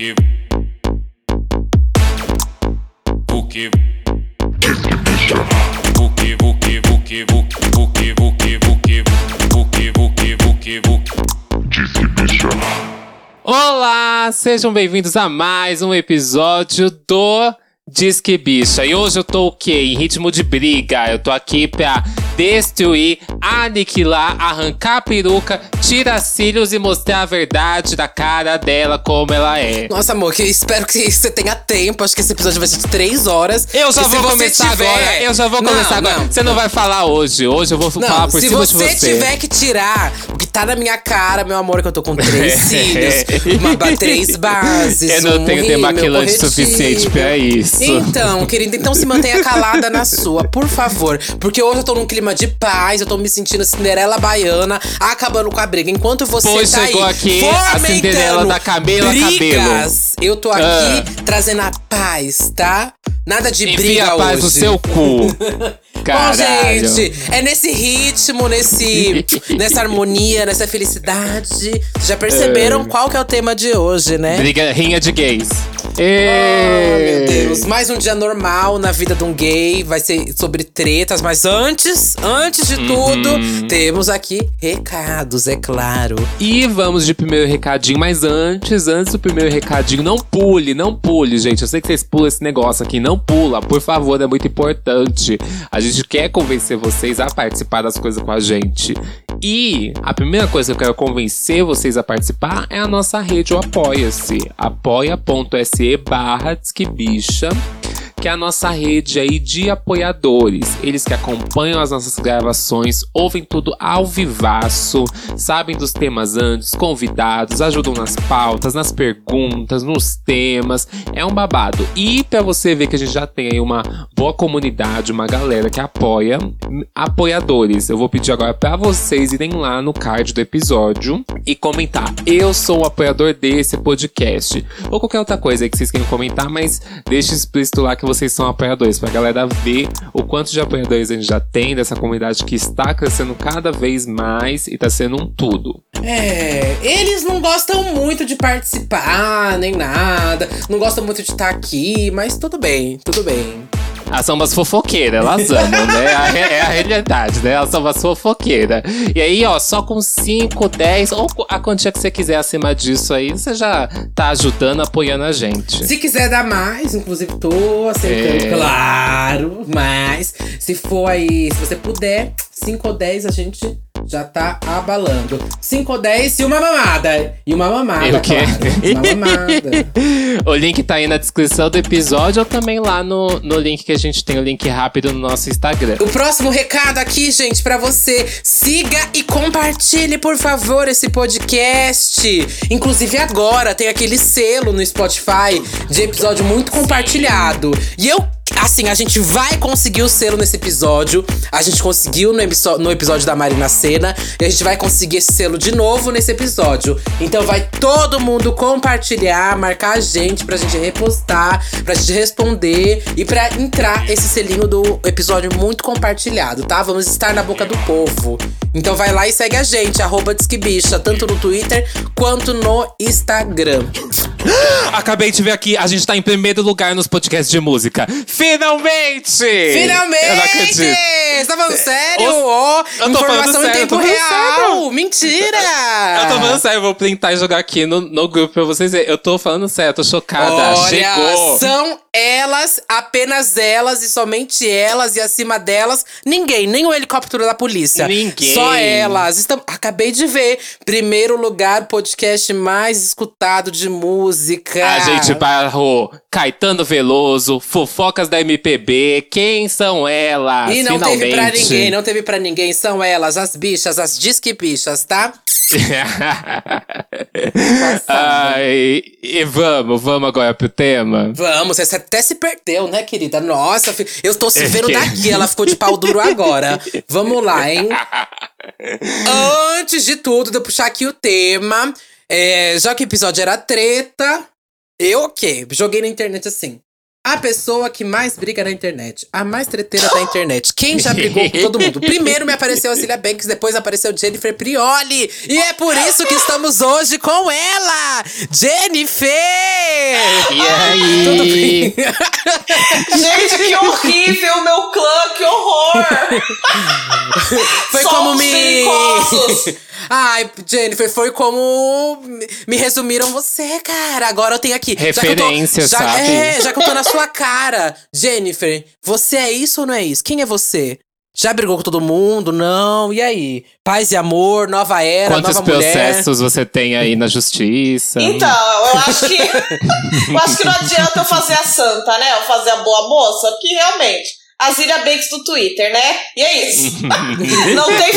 que o que o que o que o que o que o Olá, sejam bem-vindos a mais um episódio do Disque Bicha. E hoje eu tô o quê? Em ritmo de briga. Eu tô aqui pra destruir, aniquilar, arrancar a peruca, tirar cílios e mostrar a verdade da cara dela como ela é. Nossa, amor, que espero que você tenha tempo. Acho que esse episódio vai ser de três horas. Eu já E se vou começar tiver- agora. Eu já vou Não, começar agora. não. Você não vai falar hoje. Hoje eu vou Não, falar por se cima você, de você. tiver que tirar o que tá na minha cara, meu amor, que eu tô com três cílios, uma, três bases. Eu não um tenho rímel, demaquilante corretivo. suficiente pra isso. Então, querida, então se mantenha calada na sua, por favor. Porque hoje eu tô num clima de paz, eu tô me sentindo Cinderela Baiana, acabando com a briga. Enquanto você Pois tá chegou aí aqui a Cinderela da Camila brigas, eu tô aqui Ah. trazendo a paz, tá? Nada de Enfia briga a paz hoje. no seu cu. Bom, Caralho. gente, é nesse ritmo, nesse, nessa harmonia, nessa felicidade. Já perceberam qual que é o tema de hoje, né? Briga, rinha de gays. Oh, meu Deus, mais um dia normal na vida de um gay, vai ser sobre tretas, mas antes, antes de tudo, Uhum. temos aqui recados, é claro. E vamos de primeiro recadinho, mas antes, antes do primeiro recadinho, não pule, não pule, gente. Eu sei que vocês pulam esse negócio aqui, não pula, por favor, é muito importante. A gente quer convencer vocês a participar das coisas com a gente. E a primeira coisa que eu quero convencer vocês a participar é a nossa rede, o Apoia-se. apoia.se barra Bicha que é a nossa rede aí de apoiadores. Eles que acompanham as nossas gravações, ouvem tudo ao vivaço, sabem dos temas antes, convidados, ajudam nas pautas, nas perguntas, nos temas. É um babado. E pra você ver que a gente já tem aí uma boa comunidade, uma galera que apoia, apoiadores. Eu vou pedir agora pra vocês irem lá no card do episódio e comentar: "Eu sou o apoiador desse podcast" ou qualquer outra coisa que vocês queiram comentar, mas deixe explícito lá que vocês são apoiadores, pra galera ver o quanto de apoiadores a gente já tem dessa comunidade que está crescendo cada vez mais e tá sendo um tudo. É, eles não gostam muito de participar, nem nada, não gostam muito de estar aqui, mas tudo bem, tudo bem. Elas são umas fofoqueiras, elas amam, né? A re- É a realidade, né? Elas são umas fofoqueiras. E aí, ó, só com 5, 10 ou a quantia que você quiser acima disso aí, você já tá ajudando, apoiando a gente. Se quiser dar mais, inclusive tô aceitando, É. claro. Mas se for aí, se você puder, 5 ou 10 a gente já tá abalando. 5 ou 10 e uma mamada. E uma mamada, E o quê? claro. Uma mamada. O link tá aí na descrição do episódio ou também lá no, no link que a gente tem, o link rápido no nosso Instagram. O próximo recado aqui, gente, pra você. Siga e compartilhe, por favor, esse podcast. Inclusive agora tem aquele selo no Spotify de episódio muito compartilhado. E eu. Assim, a gente vai conseguir o selo nesse episódio. A gente conseguiu no, no episódio da Marina Senna. E a gente vai conseguir esse selo de novo nesse episódio. Então vai todo mundo compartilhar, marcar a gente pra gente repostar, pra gente responder e pra entrar esse selinho do episódio muito compartilhado, tá? Vamos estar na boca do povo. Então vai lá e segue a gente, arroba Disquebicha, tanto no Twitter quanto no Instagram. Acabei de ver aqui, a gente tá em primeiro lugar nos podcasts de música. Finalmente! Finalmente! Eu não acredito. Você tá falando sério? Ô, Ó, eu tô falando informação em sério, eu tempo real! Mentira! Eu tô falando sério, eu vou printar e jogar aqui no, no grupo pra vocês verem. Eu tô falando sério, eu tô chocada. Olha, Chegou! são elas, apenas elas e somente elas e acima delas, ninguém, nem o helicóptero da polícia. Ninguém. Só elas. Acabei de ver. Primeiro lugar, podcast mais escutado de música. A gente barrou Caetano Veloso, fofocas da MPB, quem são elas? E não Finalmente. teve pra ninguém, não teve pra ninguém. São elas, as bichas, as disque bichas, tá? Ai, e vamos, vamos agora pro tema. Vamos, você até se perdeu, né, querida? Nossa, eu tô se É vendo daqui, ela ficou de pau duro agora. Vamos lá, hein? Antes de tudo, de eu puxar aqui o tema, é, já que o episódio era treta, eu o quê? Joguei na internet assim. A pessoa que mais briga na internet. A mais treteira da internet. Quem já brigou com todo mundo? Primeiro me apareceu a Zilia Banks, depois apareceu Jennifer Prioli. E é por isso que estamos hoje com ela! Jennifer! E aí? Tudo bem? Gente, que horrível, meu clã, que horror! Foi Somos como me. Ai, Jennifer, foi como me resumiram você, cara. Agora eu tenho aqui. já que eu tô- Referência, já, sabe? É, já que eu tô na sua cara. Jennifer, você é isso ou não é isso? Quem é você? Já brigou com todo mundo? Não. E aí? Paz e amor, nova era, Quantos nova mulher. processos você tem aí na justiça? Então, eu acho que. eu acho que não adianta eu fazer a santa, né? Eu fazer a boa moça, porque realmente. A Zilia Banks do Twitter, né? E é isso. não tem.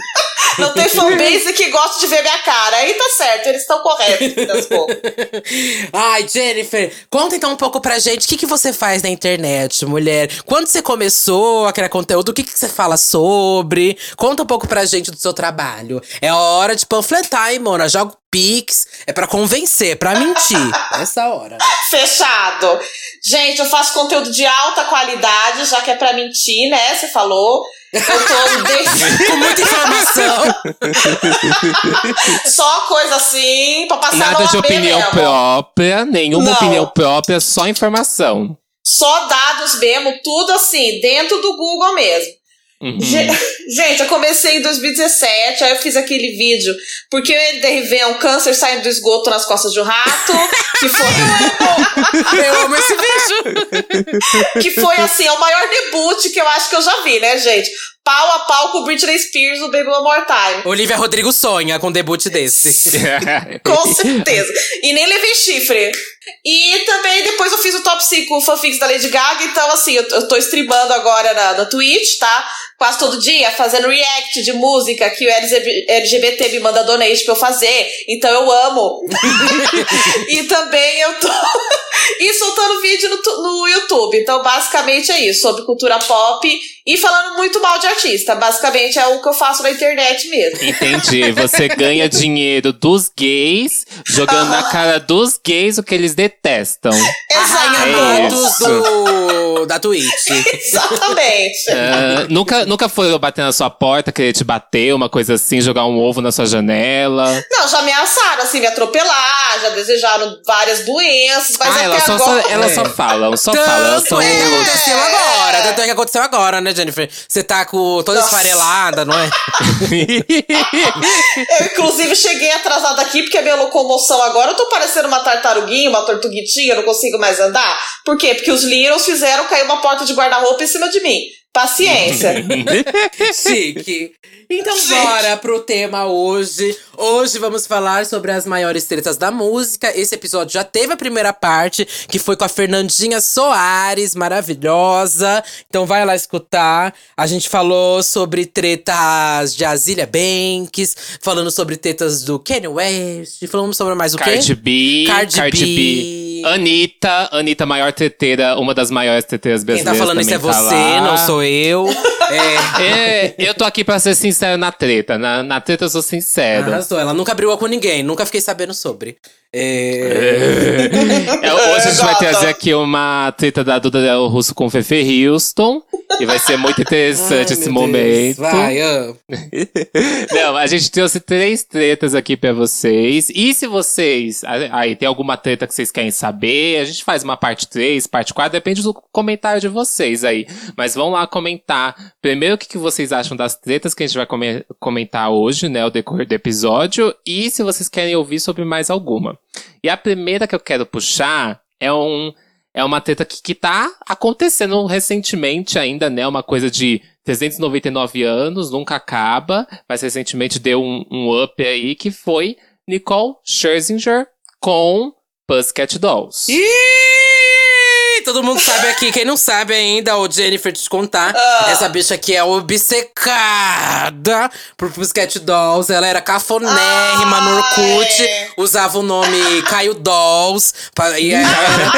Não tem fanbase que gosta de ver minha cara. Aí tá certo, eles estão corretos. Ai, Jennifer, conta então um pouco pra gente o que, que você faz na internet, mulher. Quando você começou a criar conteúdo, o que, que você fala sobre? Conta um pouco pra gente do seu trabalho. É hora de panfletar, hein, Mona? Joga o Pix. É pra convencer, pra mentir. Essa hora. Fechado. Gente, eu faço conteúdo de alta qualidade, já que é pra mentir, né? Você falou. Eu tô de- Com muita informação. só coisa assim, pra passar Nada de opinião mesmo. própria, nenhuma Não. opinião própria, só informação. Só dados mesmo, tudo assim, dentro do Google mesmo. Uhum. Ge- Gente, eu comecei em 2017, aí eu fiz aquele vídeo porque eu derivei um câncer saindo do esgoto nas costas de um rato, que foi, Eu amo esse vídeo. que foi assim, o maior debut que eu acho que eu já vi, né, gente? Pau a pau com Britney Spears no Baby One More Time. Olivia Rodrigo sonha com um debut desse. Com certeza. E nem levei chifre. E também depois eu fiz o top 5 fanfics da Lady Gaga. Então, assim, eu, eu tô streamando agora na, na Twitch, tá? Quase todo dia, fazendo react de música que o LGB LGBT me manda donate pra eu fazer. Então eu amo. e também eu tô. e soltando vídeo no, no YouTube. Então, basicamente é isso, sobre cultura pop e falando muito mal de artista. Basicamente é o que eu faço na internet mesmo. Entendi. Você ganha dinheiro dos gays, jogando na cara dos gays o que eles detestam. Rainha É isso. Do, da Twitch. Exatamente. Ah, nunca, nunca foi bater na sua porta, querer te bater, uma coisa assim, jogar um ovo na sua janela. Não, já ameaçaram, assim, me atropelar, já desejaram várias doenças, mas ah, até elas só, agora... só, elas só É. falam, só falam. Elas Tanto é que aconteceu agora. Tanto é que aconteceu agora, né, Jennifer? Você tá com toda Nossa. esfarelada, não é? Eu, inclusive, cheguei atrasada aqui, porque a minha locomoção agora, eu tô parecendo uma tartaruguinha, uma tortuguitinha, eu não consigo mais andar. Por quê? Porque os Littles fizeram cair uma porta de guarda-roupa em cima de mim. Paciência. Chique. Então Chique. bora pro tema hoje. Hoje vamos falar sobre as maiores tretas da música. Esse episódio já teve a primeira parte, que foi com a Fernandinha Soares, maravilhosa. Então vai lá escutar. A gente falou sobre tretas de Azilia Banks, falando sobre tretas do Kanye West, falamos sobre mais o quê? Cardi B, Cardi Cardi, B. B. Anitta, Anitta, maior teteira, uma das maiores teteiras Quem brasileiras. tá falando isso é tá você, lá. não sou eu. É. É, eu tô aqui pra ser sincero na treta. Na, na treta eu sou sincero. Arrasou. Ela nunca brigou com ninguém, nunca fiquei sabendo sobre. É... É, hoje a gente vai trazer aqui uma treta da Duda Del Russo com Fefe Houston. E vai ser muito interessante Ai, esse meu Deus. momento. Vai, ah. Não, a gente trouxe três tretas aqui pra vocês. E se vocês. Aí, tem alguma treta que vocês querem saber? A gente faz uma parte 3, parte 4, depende do comentário de vocês aí. Mas vão lá comentar. Primeiro, o que, que vocês acham das tretas que a gente vai come- comentar hoje, né? O decorrer do episódio. E se vocês querem ouvir sobre mais alguma. E a primeira que eu quero puxar é um. É uma treta que, que tá acontecendo recentemente ainda, né? Uma coisa de 399 anos, nunca acaba. Mas recentemente deu um, um up aí, que foi Nicole Scherzinger com Pussycat Dolls. Todo mundo sabe aqui. Quem não sabe ainda, o Jennifer te contar. Ah. Essa bicha aqui é obcecada por Pussycat Dolls. Ela era cafonérrima no Orkut. Ai. Usava o nome Caio Dolls. pa- E ela era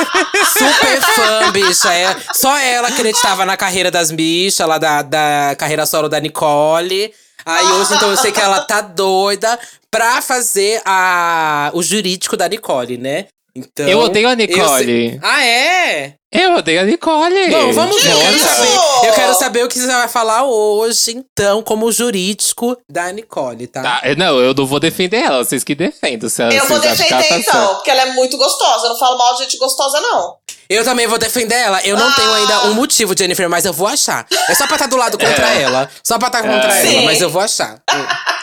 super fã, bicha. É, só ela acreditava na carreira das bichas, lá da, da carreira solo da Nicole. Aí hoje, então, eu sei que ela tá doida pra fazer a, o jurídico da Nicole, né? Então, Eu odeio a eu Nicole. sei- Ah, é? Eu odeio a Nicole. Bom, vamos ver. Eu quero, saber, eu quero saber o que você vai falar hoje, então, como jurídico da Nicole, tá? Tá, não, eu não vou defender ela, vocês que defendem. Se Eu vocês vou defender tá então, certa. porque ela é muito gostosa. Eu não falo mal de gente gostosa, não. Eu também vou defender ela. Eu não Ah. tenho ainda um motivo, Jennifer, mas eu vou achar. É só pra estar do lado contra É. ela. Só pra estar contra É. ela, Sim. mas eu vou achar.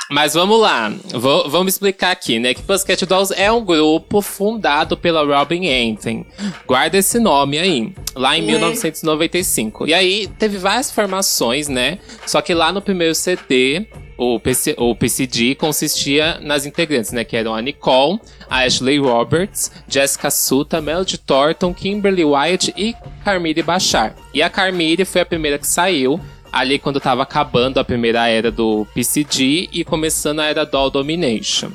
Mas vamos lá, Vou- vamos explicar aqui, né? Que Pussycat Dolls é um grupo fundado pela Robin Antin. Guarda esse nome aí, lá em 1995. E aí teve várias formações, né? Só que lá no primeiro CD, o, PC, o PCD consistia nas integrantes, né? Que eram a Nicole, a Ashley Roberts, Jessica Suta, Melody Thornton, Kimberly Wyatt e Carmire Bachar. E a Carmire foi a primeira que saiu ali quando tava acabando a primeira era do PCD e começando a era Doll Domination.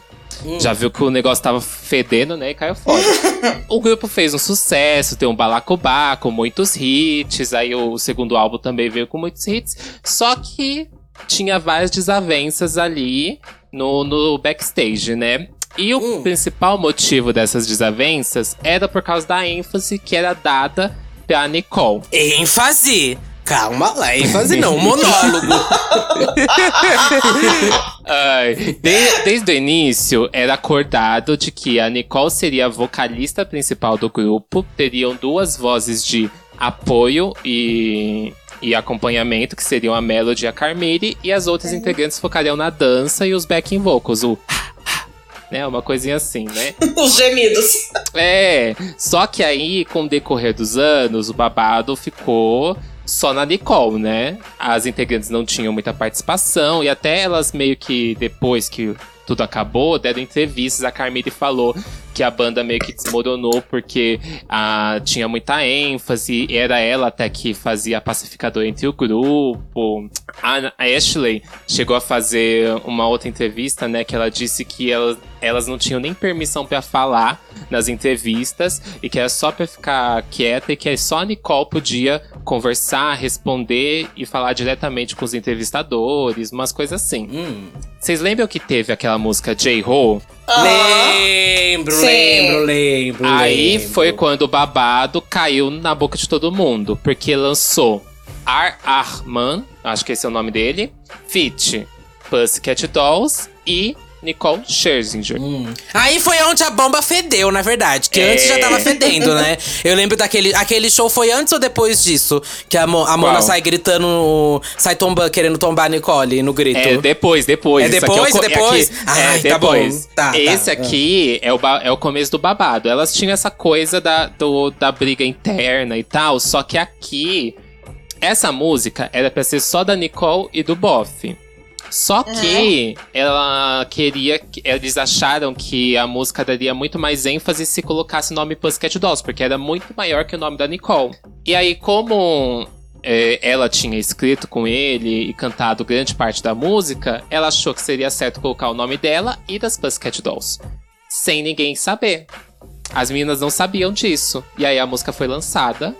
Já viu que o negócio tava fedendo, né? E caiu fora. o grupo fez um sucesso, tem um balacobá com muitos hits. Aí o segundo álbum também veio com muitos hits. Só que tinha várias desavenças ali no, no backstage, né? E o Hum. principal motivo dessas desavenças era por causa da ênfase que era dada pra Nicole. ênfase! Calma lá, ênfase não, monólogo. Ai, de- desde o início, era acordado de que a Nicole seria a vocalista principal do grupo, teriam duas vozes de apoio e, e acompanhamento, que seriam a Melody e a Carmire, e as outras integrantes focariam na dança e os backing vocals, o né, uma coisinha assim, né? Os gemidos. É, só que aí, com o decorrer dos anos, o babado ficou só na Nicole, né? As integrantes não tinham muita participação e até elas meio que depois que tudo acabou, deram entrevistas, a Carmine falou que a banda meio que desmoronou porque ah, tinha muita ênfase, era ela até que fazia pacificador entre o grupo. A a Ashley chegou a fazer uma outra entrevista, né, que ela disse que elas, elas não tinham nem permissão pra falar nas entrevistas e que era só pra ficar quieta e que só a Nicole podia conversar, responder e falar diretamente com os entrevistadores, umas coisas assim. Hum. Vocês lembram que teve aquela música J-Ho? Lembro, Sim. lembro, lembro. Aí lembro. foi quando o babado caiu na boca de todo mundo, porque lançou Ar Arman, acho que esse é o nome dele, Fit, Pussycat Dolls e Nicole Scherzinger. Hum. Aí foi onde a bomba fedeu, na verdade. Que É. antes já tava fedendo, né? Eu lembro daquele aquele show foi antes ou depois disso? Que a, Mo- a Mona sai gritando, sai tombando, querendo tombar a Nicole no grito. É depois, depois. É aqui depois? co- Depois? aqui- Ai, é tá bom. depois. Tá, tá. Esse aqui é o, é o começo do babado. Elas tinham essa coisa da, do- da briga interna e tal, só que aqui, essa música era pra ser só da Nicole e do Boff. Só que ela queria. que- Eles acharam que a música daria muito mais ênfase se colocasse o nome Pussycat Dolls, porque era muito maior que o nome da Nicole. E aí, como é, ela tinha escrito com ele e cantado grande parte da música, ela achou que seria certo colocar o nome dela e das Pussycat Dolls. Sem ninguém saber. As meninas não sabiam disso. E aí a música foi lançada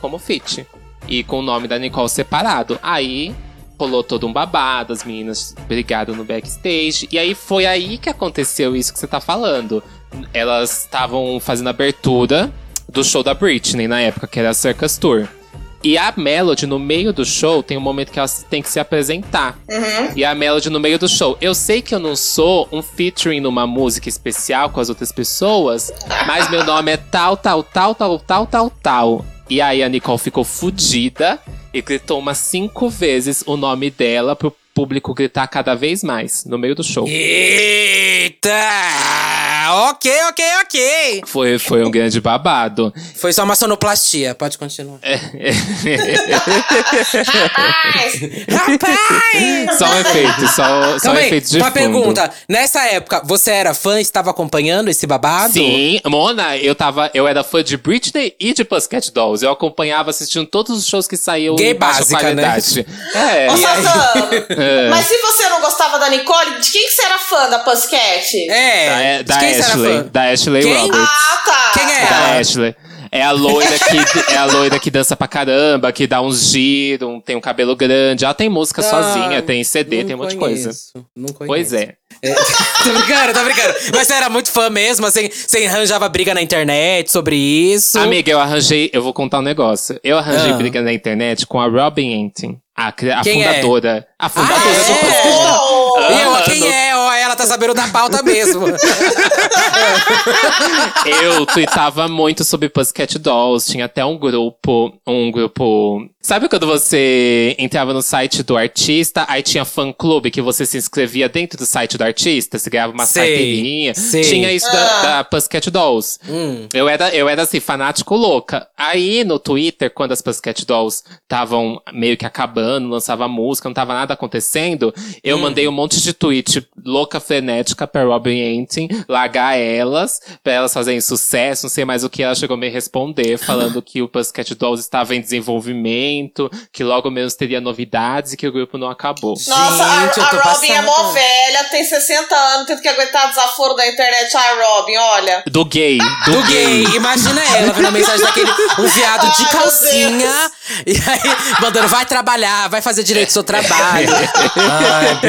como feat. E com o nome da Nicole separado. Aí rolou todo um babado, as meninas brigaram no backstage. E aí foi aí que aconteceu isso que você tá falando. Elas estavam fazendo a abertura do show da Britney na época, que era a Circus Tour. E a Melody, no meio do show, tem um momento que ela tem que se apresentar. E a Melody no meio do show. Eu sei que eu não sou um featuring numa música especial com as outras pessoas, mas meu nome é tal, tal, tal, tal, tal, tal, tal. E aí a Nicole ficou fudida e gritou umas cinco vezes o nome dela pro público gritar cada vez mais no meio do show. Eita! Ok, ok, ok. Foi, foi um grande babado. Foi só uma sonoplastia, pode continuar. É. Rapaz! Rapaz! só um efeito, só, só um efeito de uma fundo. pergunta. Nessa época, você era fã e estava acompanhando esse babado? Sim, Mona, eu tava. Eu era fã de Britney e de Pussycat Dolls. Eu acompanhava assistindo todos os shows que saíam Gay em baixa básica, né? qualidade. É. Ô, É. mas se você não gostava da Nicole, de quem que você era fã da Pussycat? É. Da, de da Ashley. Da Ashley Quem? Roberts. Ah, tá. Quem é Da ela? Ashley. É a loira que é a loira que dança pra caramba, que dá uns giros, tem um cabelo grande. Ela tem música Ah, sozinha, tem CD, tem um monte de coisa. Não conheço. Pois é. tô brincando, tô brincando. Mas você era muito fã mesmo, assim, você arranjava briga na internet sobre isso. Amiga, eu arranjei, eu vou contar um negócio. Eu arranjei Ah. briga na internet com a Robin Antin, a, cri- a Quem é? fundadora. A fundadora Ah, do é? E eu, Ah, quem no- é? Ó, ela tá sabendo da pauta mesmo. Eu tweetava muito sobre Pussycat Dolls. Tinha até um grupo. Um grupo. Sabe quando você entrava no site do artista, aí tinha fã clube que você se inscrevia dentro do site do artista, você ganhava uma Sei, carteirinha. sei. Tinha isso Ah. da, da Pussycat Dolls. Hum. Eu era, eu era assim, fanático louca. Aí no Twitter, quando as Pussycat Dolls estavam meio que acabando, lançava música, não tava nada acontecendo, eu mandei um monte de tweet louca frenética pra Robin Antin, largar elas, pra elas fazerem sucesso, não sei mais o que. Ela chegou a me responder, falando que o Pussycat Dolls estava em desenvolvimento, que logo menos teria novidades e que o grupo não acabou. Nossa, Gente, a, a Robin é mó velha, tem 60 anos, tendo que aguentar desaforo da internet. Ai, Robin, olha. Do gay, do, Do gay, imagina ela vendo a mensagem daquele um viado de Ai, calcinha e aí mandando vai trabalhar, vai fazer direito do seu trabalho. Ai,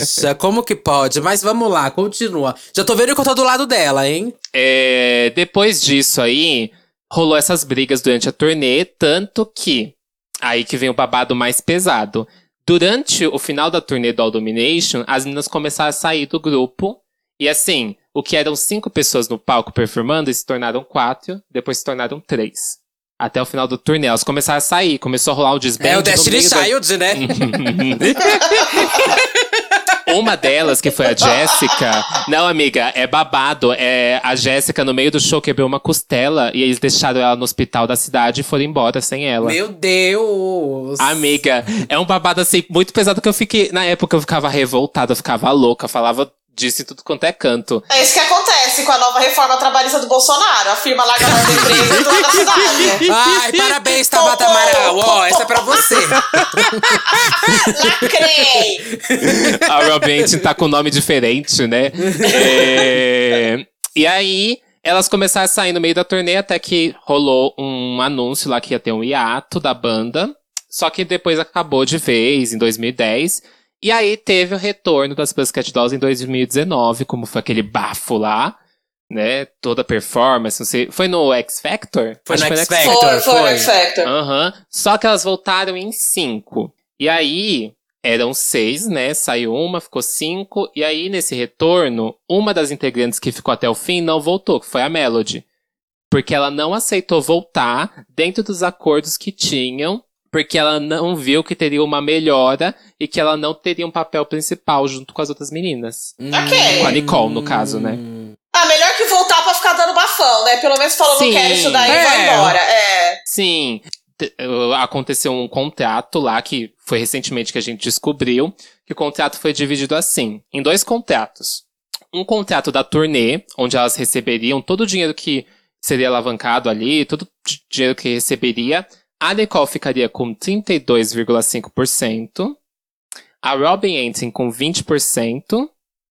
bicha, como que pode? Mas vamos lá, continua. Já tô vendo que eu tô do lado dela, hein? É, depois disso aí, rolou essas brigas durante a turnê, tanto que aí que vem o babado mais pesado. Durante o final da turnê do All Domination, as meninas começaram a sair do grupo. E assim, o que eram cinco pessoas no palco performando, se tornaram quatro, depois se tornaram três. Até o final do turnê, elas começaram a sair, começou a rolar o desband. É o Destiny meio da- Child, né? Uma delas, que foi a Jéssica. Não, amiga, é babado. É a Jéssica, no meio do show, quebrou uma costela e eles deixaram ela no hospital da cidade e foram embora sem ela. Meu Deus. Amiga, é um babado assim, muito pesado que eu fiquei. Na época eu ficava revoltada, eu ficava louca, falava disso em tudo quanto é canto. É isso que acontece com a nova reforma trabalhista do Bolsonaro. A firma larga a mão da empresa e do cidade. Ai, parabéns, Tabata Amaral. Ó, essa é pra você. Lacrei! A Robin tá com nome diferente, né? É, E aí, elas começaram a sair no meio da turnê até que rolou um anúncio lá que ia ter um hiato da banda. Só que depois acabou de vez, em 2010. E aí teve o retorno das Pussycat Dolls em 2019, como foi aquele bafo lá, né? Toda a performance, não sei. Foi no X Factor? Foi Acho no X Foi, Factor, foi, foi. X Factor. Aham. Só que elas voltaram em cinco. E aí, eram seis, né? Saiu uma, ficou cinco. E aí, nesse retorno, uma das integrantes que ficou até o fim não voltou, que foi a Melody. Porque ela não aceitou voltar dentro dos acordos que tinham. Porque ela não viu que teria uma melhora e que ela não teria um papel principal junto com as outras meninas. Ok. Com a Nicole, no caso, né? Ah, melhor que voltar pra ficar dando bafão, né? Pelo menos falou, Sim. não quero isso daí, É. vai embora. É. Sim, aconteceu um contrato lá que foi recentemente que a gente descobriu que o contrato foi dividido assim, em dois contratos. Um contrato da turnê, onde elas receberiam todo o dinheiro que seria alavancado ali, todo o di- dinheiro que receberia. A Nicole ficaria com 32,5%. A Robin Antin com 20%.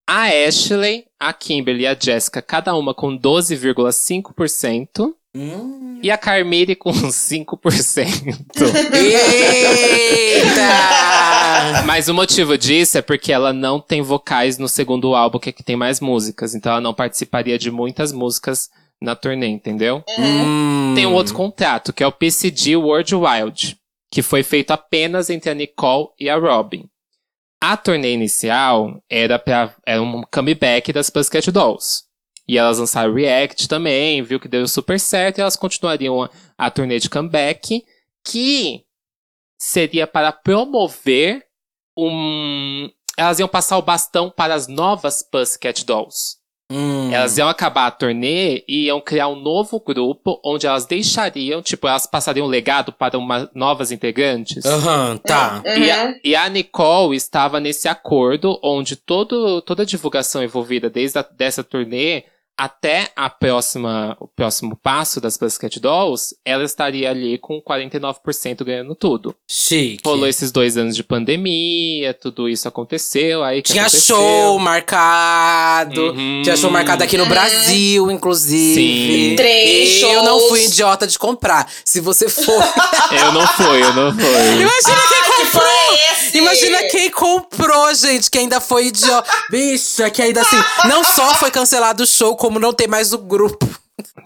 A Ashley, a Kimberly e a Jessica, cada uma com 12,5%. Hum. E a Carmire com 5%. Eita! Mas o motivo disso é porque ela não tem vocais no segundo álbum, que é que tem mais músicas. Então ela não participaria de muitas músicas na turnê, entendeu? Hum. Tem um outro contrato, que é o PCD World Wild, que foi feito apenas entre a Nicole e a Robin. A turnê inicial era, pra, era um comeback das Pussycat Dolls. E elas lançaram React também, viu que deu super certo, e elas continuariam a, a turnê de comeback, que seria para promover um. Elas iam passar o bastão para as novas Pussycat Dolls. Hum. Elas iam acabar a turnê e iam criar um novo grupo onde elas deixariam, tipo, elas passariam um legado para uma, novas integrantes. Aham, tá. Uhum. E, a, e a Nicole estava nesse acordo onde todo, toda a divulgação envolvida desde a, dessa turnê, até a próxima, o próximo passo das Pussycat Dolls, ela estaria ali com 49% ganhando tudo. Chique. Rolou esses dois anos de pandemia, tudo isso aconteceu. Aí que Tinha aconteceu? show marcado. Uhum. Tinha show marcado aqui no Brasil, inclusive. Sim. Três Eu não shows. fui idiota de comprar. Se você for. Eu não fui, eu não fui. Imagina Ai, quem que comprou! é esse? Imagina quem comprou, gente, que ainda foi idiota. Bicha, que ainda assim, não só foi cancelado o show, como não tem mais o grupo.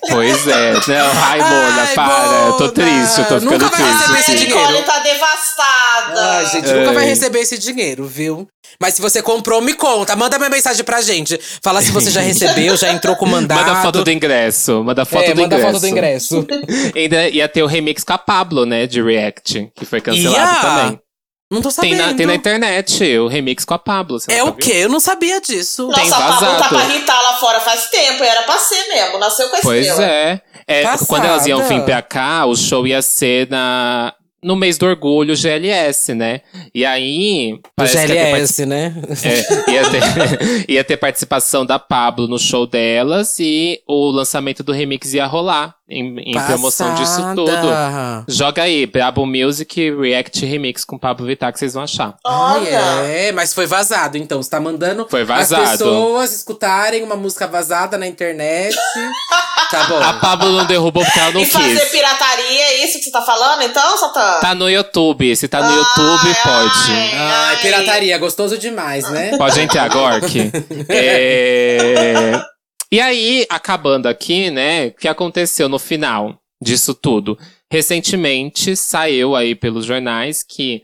Pois é. Não, Raimona, Ai, para. Eu tô triste, eu tô ficando Nunca vai triste. receber esse dinheiro. Nicole tá devastada. Ai, gente, nunca vai Ai. receber esse dinheiro, viu? Mas se você comprou, me conta. Manda minha mensagem pra gente. Fala se você já recebeu, já entrou com mandado. Manda foto do ingresso. Manda foto é, do manda ingresso. foto do ingresso. Ainda ia ter o remix com a Pablo, né? De React, que foi cancelado Ia? também. Não tô Tem sabendo. na, tem na internet o remix com a Pablo. É o quê? Eu não sabia disso. Tem Nossa, a Pablo tá pra irritar lá fora faz tempo. Era pra ser mesmo. Nasceu com a Pois estrela. é. é Passada. quando elas iam vir pra cá, o show ia ser na, no mês do orgulho GLS, né? E aí. O GLS, né? É, ia, ter, ia ter participação da Pablo no show delas e o lançamento do remix ia rolar em, em promoção disso tudo. Joga aí, Brabo Music React Remix com Pablo Vittar que vocês vão achar. Olha. é, mas foi vazado, então. Você tá mandando Foi vazado. as pessoas escutarem uma música vazada na internet. tá bom. A Pablo não derrubou porque ela não E fazer quis. pirataria, é isso que você tá falando, então, Satã? Tá no YouTube. Se tá no YouTube, Ai, pode. ai. Ai, pirataria, gostoso demais, né? Pode entrar, Gork. É... E aí, acabando aqui, né? O que aconteceu no final disso tudo? Recentemente saiu aí pelos jornais que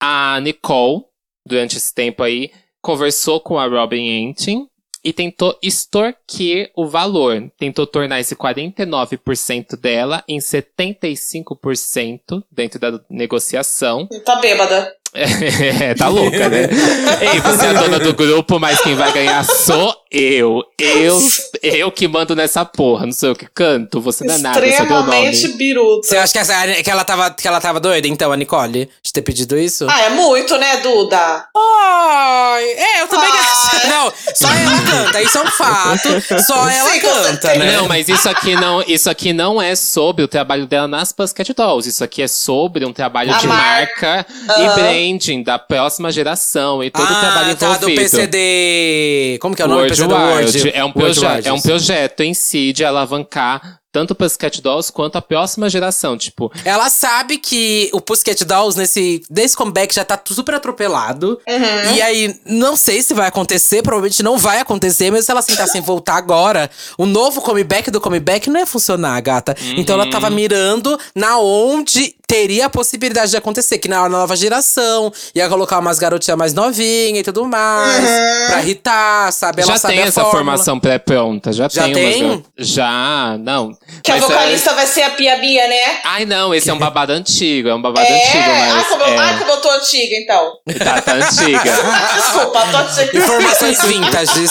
a Nicole, durante esse tempo aí, conversou com a Robin Entin e tentou extorquir o valor. Tentou tornar esse 49% dela em 75% dentro da negociação. Tá bêbada. É, tá louca, né? Ei, você é a dona do grupo, mas quem vai ganhar sou eu. Eu, eu que mando nessa porra, não sou eu que canto, você não é nada, você deu o Extremamente biruta. Você acha que, essa, que, ela tava, que ela tava doida, então, a Nicole? De ter pedido isso? Ah, é muito, né, Duda? Ai, é, eu também Ai. acho. Não, só ela canta, isso é um fato. Só ela Sim, canta, né? Não, mas isso aqui não, isso aqui não é sobre o trabalho dela nas Pussycat Dolls. Isso aqui é sobre um trabalho A de marca. marca e branding da próxima geração e todo o trabalho ah, tá, do envolvido. PCD. Como que é o nome do World Wild. Word? É um, Word é um projeto em si de alavancar tanto o Pussycat Dolls quanto a próxima geração. Tipo, Ela sabe que o Pussycat Dolls, nesse, nesse comeback, já tá super atropelado. Uhum. E aí, não sei se vai acontecer, provavelmente não vai acontecer, mas se ela tentasse voltar agora, o novo comeback do comeback não ia funcionar, gata. Então ela tava mirando na onde teria a possibilidade de acontecer, que na nova geração ia colocar umas garotinhas mais novinhas e tudo mais, pra irritar, sabe? Ela já sabe tem a essa fórmula. formação pré-pronta, já, Já tem. tem? umas- já, não. Que a Mas é- vocalista vai ser a Pia Bia, né? Ai, não, esse é um babado antigo, é um babado é, antigo, ai, mas. como eu, é, ai, como eu tô antiga, então. tá, tá antiga. Desculpa, tô antiga. Informações vintages.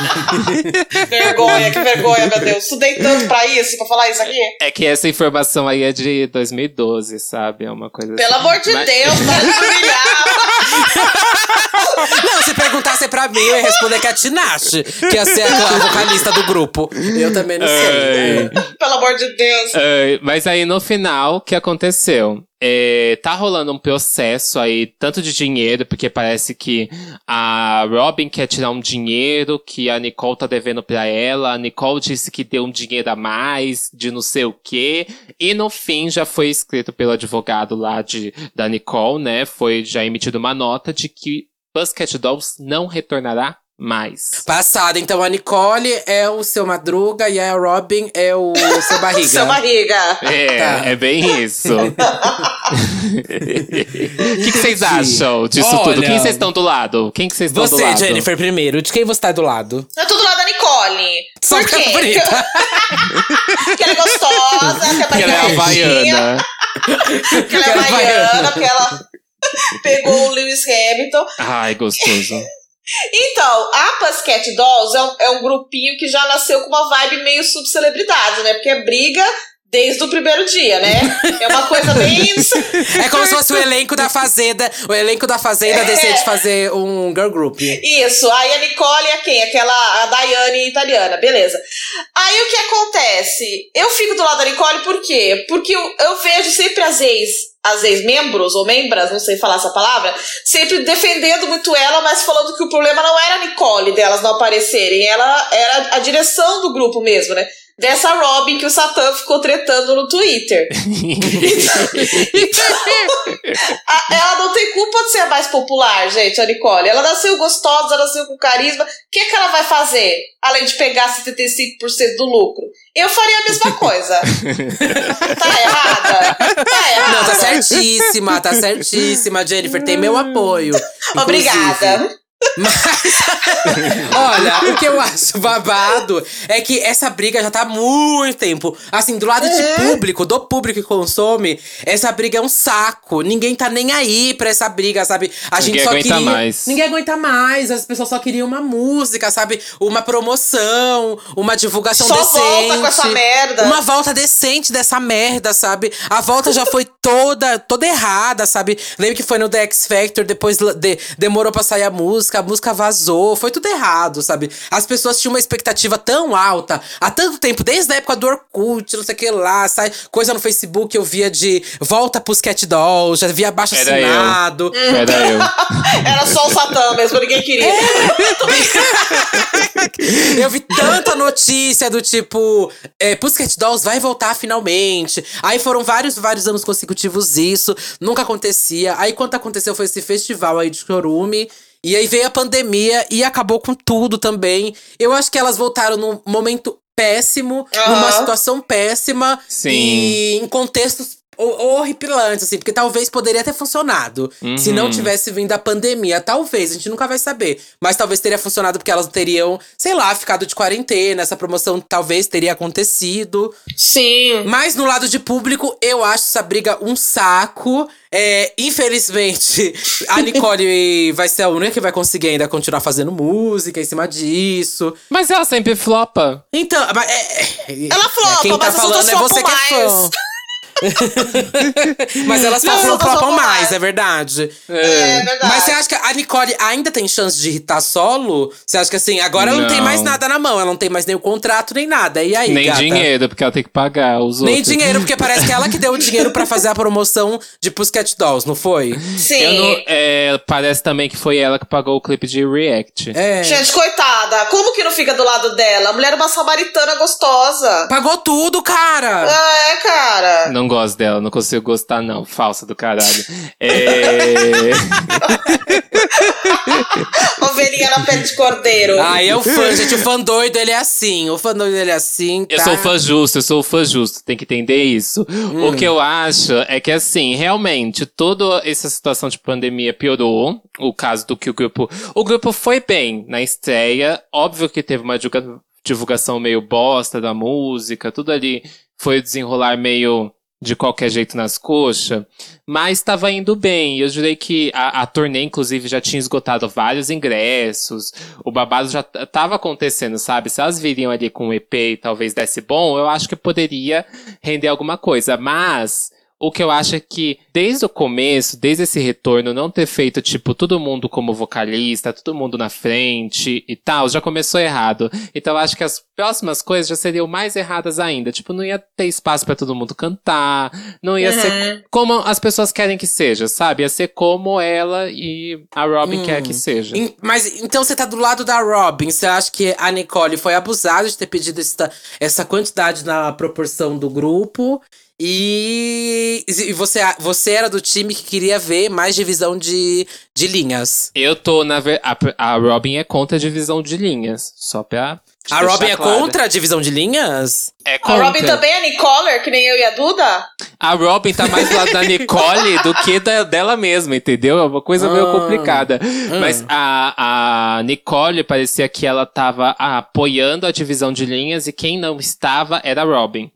vergonha, que vergonha, meu Deus. Estudei tanto pra isso, pra falar isso aqui. É que essa informação aí é de 2012, sabe? É uma coisa Pelo assim. amor de Mas- Deus, para de humilhar. Não, se perguntasse pra mim, eu ia responder que é a Tinashe, que ia ser a, vocalista do grupo. Eu também não sei. Ai. Pelo amor de Deus. É, mas aí no final, o que aconteceu? É, tá rolando um processo aí, tanto de dinheiro, porque parece que a Robin quer tirar um dinheiro que a Nicole tá devendo pra ela. A Nicole disse que deu um dinheiro a mais, de não sei o quê. E no fim já foi escrito pelo advogado lá de, da Nicole, né? Foi já emitido uma nota de que Pussycat Dolls não retornará mais. Passada, então a Nicole é o seu Madruga e a Robin é o seu Barriga. Seu barriga. É, Tá. é bem isso. O que, que vocês acham disso Olha, tudo? Quem vocês estão do lado? Quem que vocês estão do Você, lado? Jennifer, primeiro. De quem você tá do lado? Eu tô do lado da Nicole. Só Por quê? é bonita. Porque ela é gostosa, que é Porque ela é havaiana. que ela é havaiana, porque ela pegou o Lewis Hamilton. Ai, gostoso. Então, a Pussycat Dolls é um, é um grupinho que já nasceu com uma vibe meio subcelebridade, né? Porque é briga desde o primeiro dia, né? É uma coisa bem. É como se fosse o elenco da Fazenda. O elenco da Fazenda É. decide fazer um girl group. Isso, aí a Nicole é quem? Aquela, a Daiane italiana, beleza. Aí o que acontece? Eu fico do lado da Nicole por quê? Porque eu, eu vejo sempre as ex, as ex-membros ou membras, não sei falar essa palavra, sempre defendendo muito ela, mas falando que o problema não era a Nicole delas não aparecerem, ela era a direção do grupo mesmo, né? Dessa Robin que o Satã ficou tretando no Twitter. A- ela não tem culpa de ser a mais popular, gente, a Nicole. Ela nasceu gostosa, ela nasceu com carisma. O que, que ela vai fazer? Além de pegar 75% do lucro. Eu faria a mesma coisa. tá errada? Tá errada. Não, tá certíssima, tá certíssima, Jennifer. Tem meu apoio. inclusive. Obrigada. Olha, o que eu acho babado é que essa briga já tá há muito tempo. Assim, do lado de público, do público que consome, essa briga é um saco. Ninguém tá nem aí pra essa briga, sabe? A gente Ninguém só aguenta queria. mais. Ninguém aguenta mais. As pessoas só queriam uma música, sabe? Uma promoção, uma divulgação Só decente. volta com essa merda. Uma volta decente dessa merda, sabe? A volta já foi toda, toda errada, sabe? Lembra que foi no The X Factor, depois de- demorou pra sair a música, a música vazou, foi tudo errado, sabe? As pessoas tinham uma expectativa tão alta há tanto tempo, desde a época do Orkut, não sei o que lá, sai coisa no Facebook eu via de volta pros Cat Dolls, já via baixo Era eu. assinado. Era eu. Era só o Satã mesmo, ninguém queria. Eu vi tanta notícia do tipo, é, Pussycat Dolls vai voltar finalmente. Aí foram vários, vários anos consecutivos isso, nunca acontecia. Aí quando aconteceu foi esse festival aí de chorume. E aí veio a pandemia e acabou com tudo também. Eu acho que elas voltaram num momento péssimo, numa situação péssima Sim. e em contextos horripilantes, assim, porque talvez poderia ter funcionado se não Uhum. tivesse vindo a pandemia. Talvez, a gente nunca vai saber. Mas talvez teria funcionado porque elas teriam, sei lá, ficado de quarentena. Essa promoção talvez teria acontecido. Sim. Mas no lado de público, eu acho essa briga um saco. É, infelizmente, a Nicole vai ser a única que vai conseguir ainda continuar fazendo música em cima disso. Mas ela sempre flopa. Então, é, é- Ela flopa, quem tá mas falando é você que é fã. mas elas Não, flopam, mais, mais. é verdade. É verdade. Mas você acha que a Nicole ainda tem chance de irritar solo? Você acha que assim, agora ela não tem Não. mais nada na mão, ela não tem mais nem o contrato, nem nada. E aí, Nem gata? dinheiro, porque ela tem que pagar os Nem outros. dinheiro, porque parece que ela que deu o dinheiro pra fazer a promoção de Pussycat Dolls, não foi? Sim. Eu não- é, parece também que foi ela que pagou o clipe de React. É. Gente, coitada, como que não fica do lado dela? A mulher é uma samaritana gostosa. Pagou tudo, cara! É, cara. Não gosto dela, não consigo gostar, não. Falsa do caralho. É... Ovelhinha na pele de cordeiro. Aí é o fã, gente. O fã doido, ele é assim. O fã doido, ele é assim. Eu tá? sou fã justo, eu sou fã justo, tem que entender isso. Hum. O que eu acho é que, assim, realmente, toda essa situação de pandemia piorou. O caso do que o grupo. O grupo foi bem na estreia. Óbvio que teve uma divulga- divulgação meio bosta da música, tudo ali foi desenrolar meio de qualquer jeito nas coxas, mas estava indo bem. Eu jurei que a, a turnê, inclusive, já tinha esgotado vários ingressos. O babado já t- tava acontecendo, sabe? Se elas viriam ali com um EP e talvez desse bom, eu acho que poderia render alguma coisa. Mas o que eu acho é que, desde o começo, desde esse retorno, não ter feito, tipo, todo mundo como vocalista, todo mundo na frente e tal, já começou errado. Então eu acho que as próximas coisas já seriam mais erradas ainda. Tipo, não ia ter espaço pra todo mundo cantar, não ia Uhum. ser como as pessoas querem que seja, sabe? Ia ser como ela e a Robin Hum. quer que seja. Mas então você tá do lado da Robin. Você acha que a Nicole foi abusada de ter pedido esta, essa quantidade na proporção do grupo? E, e você, você era do time que queria ver mais divisão de, de linhas. Eu tô na. ver- A, a Robin é contra a divisão de linhas. Só pra. A Robin é claro. contra a divisão de linhas? É A contra. Robin também é Nicoller, que nem eu e a Duda? A Robin tá mais do lado da Nicole do que da, dela mesma, entendeu? É uma coisa meio Ah. complicada. Mas a, a Nicole parecia que ela tava apoiando a divisão de linhas e quem não estava era a Robin.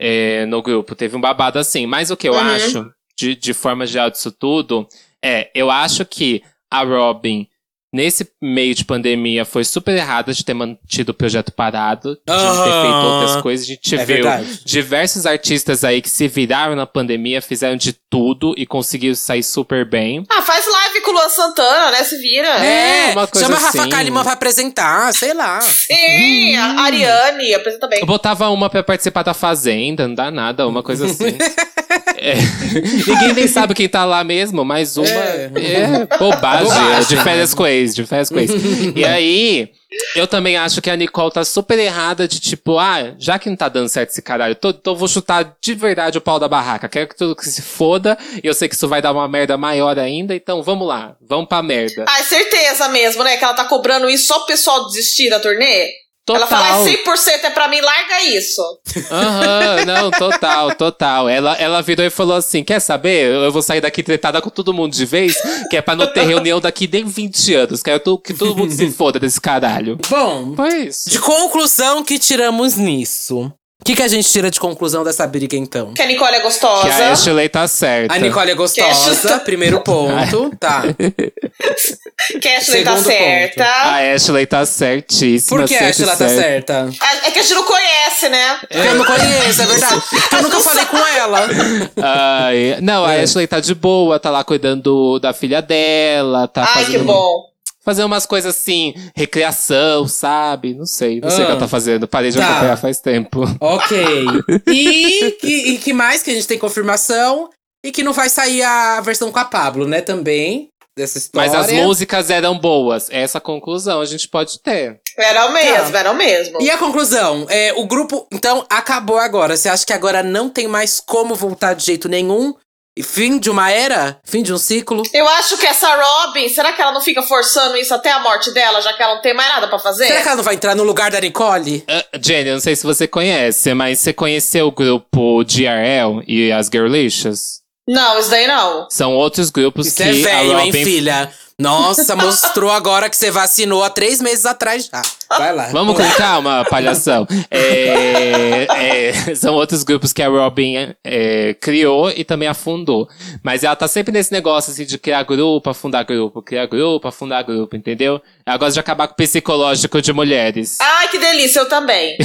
É, no grupo. Teve um babado assim. Mas o que eu Uhum. acho, de, de forma geral disso tudo, é, eu acho que a Robin nesse meio de pandemia foi super errada de ter mantido o projeto parado, de ter Aham. feito outras coisas. A gente É viu verdade. diversos artistas aí que se viraram na pandemia, fizeram de tudo e conseguiram sair super bem. Ah, faz live o Luan Santana, né? Se vira. É, uma coisa chama a Rafa assim. Kalimann pra apresentar, sei lá. Sim, Hum. a Ariane apresenta bem. Eu botava uma pra participar da Fazenda, não dá nada, uma coisa assim. É. Ninguém nem sabe quem tá lá mesmo, mas uma. É. É, bobagem. Bobagem. é de férias com ex, de férias com ex. e aí, eu também acho que a Nicole tá super errada de tipo, ah, já que não tá dando certo esse caralho, tô- então eu vou chutar de verdade o pau da barraca. Quero que tudo que se foda, e eu sei que isso vai dar uma merda maior ainda, então vamos lá, vamos pra merda. Ah, é certeza mesmo, né? Que ela tá cobrando isso só pro pessoal desistir da turnê. Total. Ela fala, é 100% é pra mim, larga isso. Aham, não, total, total. Ela, ela virou e falou assim: quer saber? Eu vou sair daqui tretada com todo mundo de vez, que é pra não ter reunião daqui nem 20 anos. Quero tu- que todo mundo se foda desse caralho. Bom, Foi isso. de conclusão que tiramos nisso. O que, que a gente tira de conclusão dessa briga, então? Que a Nicole é gostosa. Que a Ashley tá certa. A Nicole é gostosa, primeiro ponto. Tá. Que a Ashley tá Segundo certa. A Ashley tá certíssima. Por que a Ashley ela tá certa. certa? É é que a gente não conhece, né? Porque eu não conheço, é verdade. Porque eu nunca falei com ela. Ai, não, a É. Ashley tá de boa, tá lá cuidando da filha dela, tá Ai, fazendo. que bom. Fazendo umas coisas assim, recreação, sabe? Não sei, não sei o que Ah. ela tá fazendo. Parei de Tá. acompanhar faz tempo. Ok. E, e, e que mais que a gente tem confirmação? E que não vai sair a versão com a Pablo, né? Também. Dessa história. Mas as músicas eram boas. Essa conclusão a gente pode ter. Era o mesmo, Tá. era o mesmo. E a conclusão? É, o grupo, então, acabou agora. Você acha que agora não tem mais como voltar de jeito nenhum? Fim de uma era? Fim de um ciclo? Eu acho que essa Robin, será que ela não fica forçando isso até a morte dela, já que ela não tem mais nada pra fazer? Será que ela não vai entrar no lugar da Nicole? Ah, Jenny, eu não sei se você conhece, mas você conheceu o grupo GRL e as Girlicious? Não, isso daí não. São outros grupos Isso que é velho, a hein, Robin filha? Nossa, mostrou agora que você vacinou há três meses atrás já. Vai lá. Vamos com calma, palhação. É, é, são outros grupos que a Robin é, criou e também afundou. Mas ela tá sempre nesse negócio assim, de criar grupo, afundar grupo, criar grupo, afundar grupo, entendeu? Ela gosta de acabar com o psicológico de mulheres. Ai, que delícia, eu também.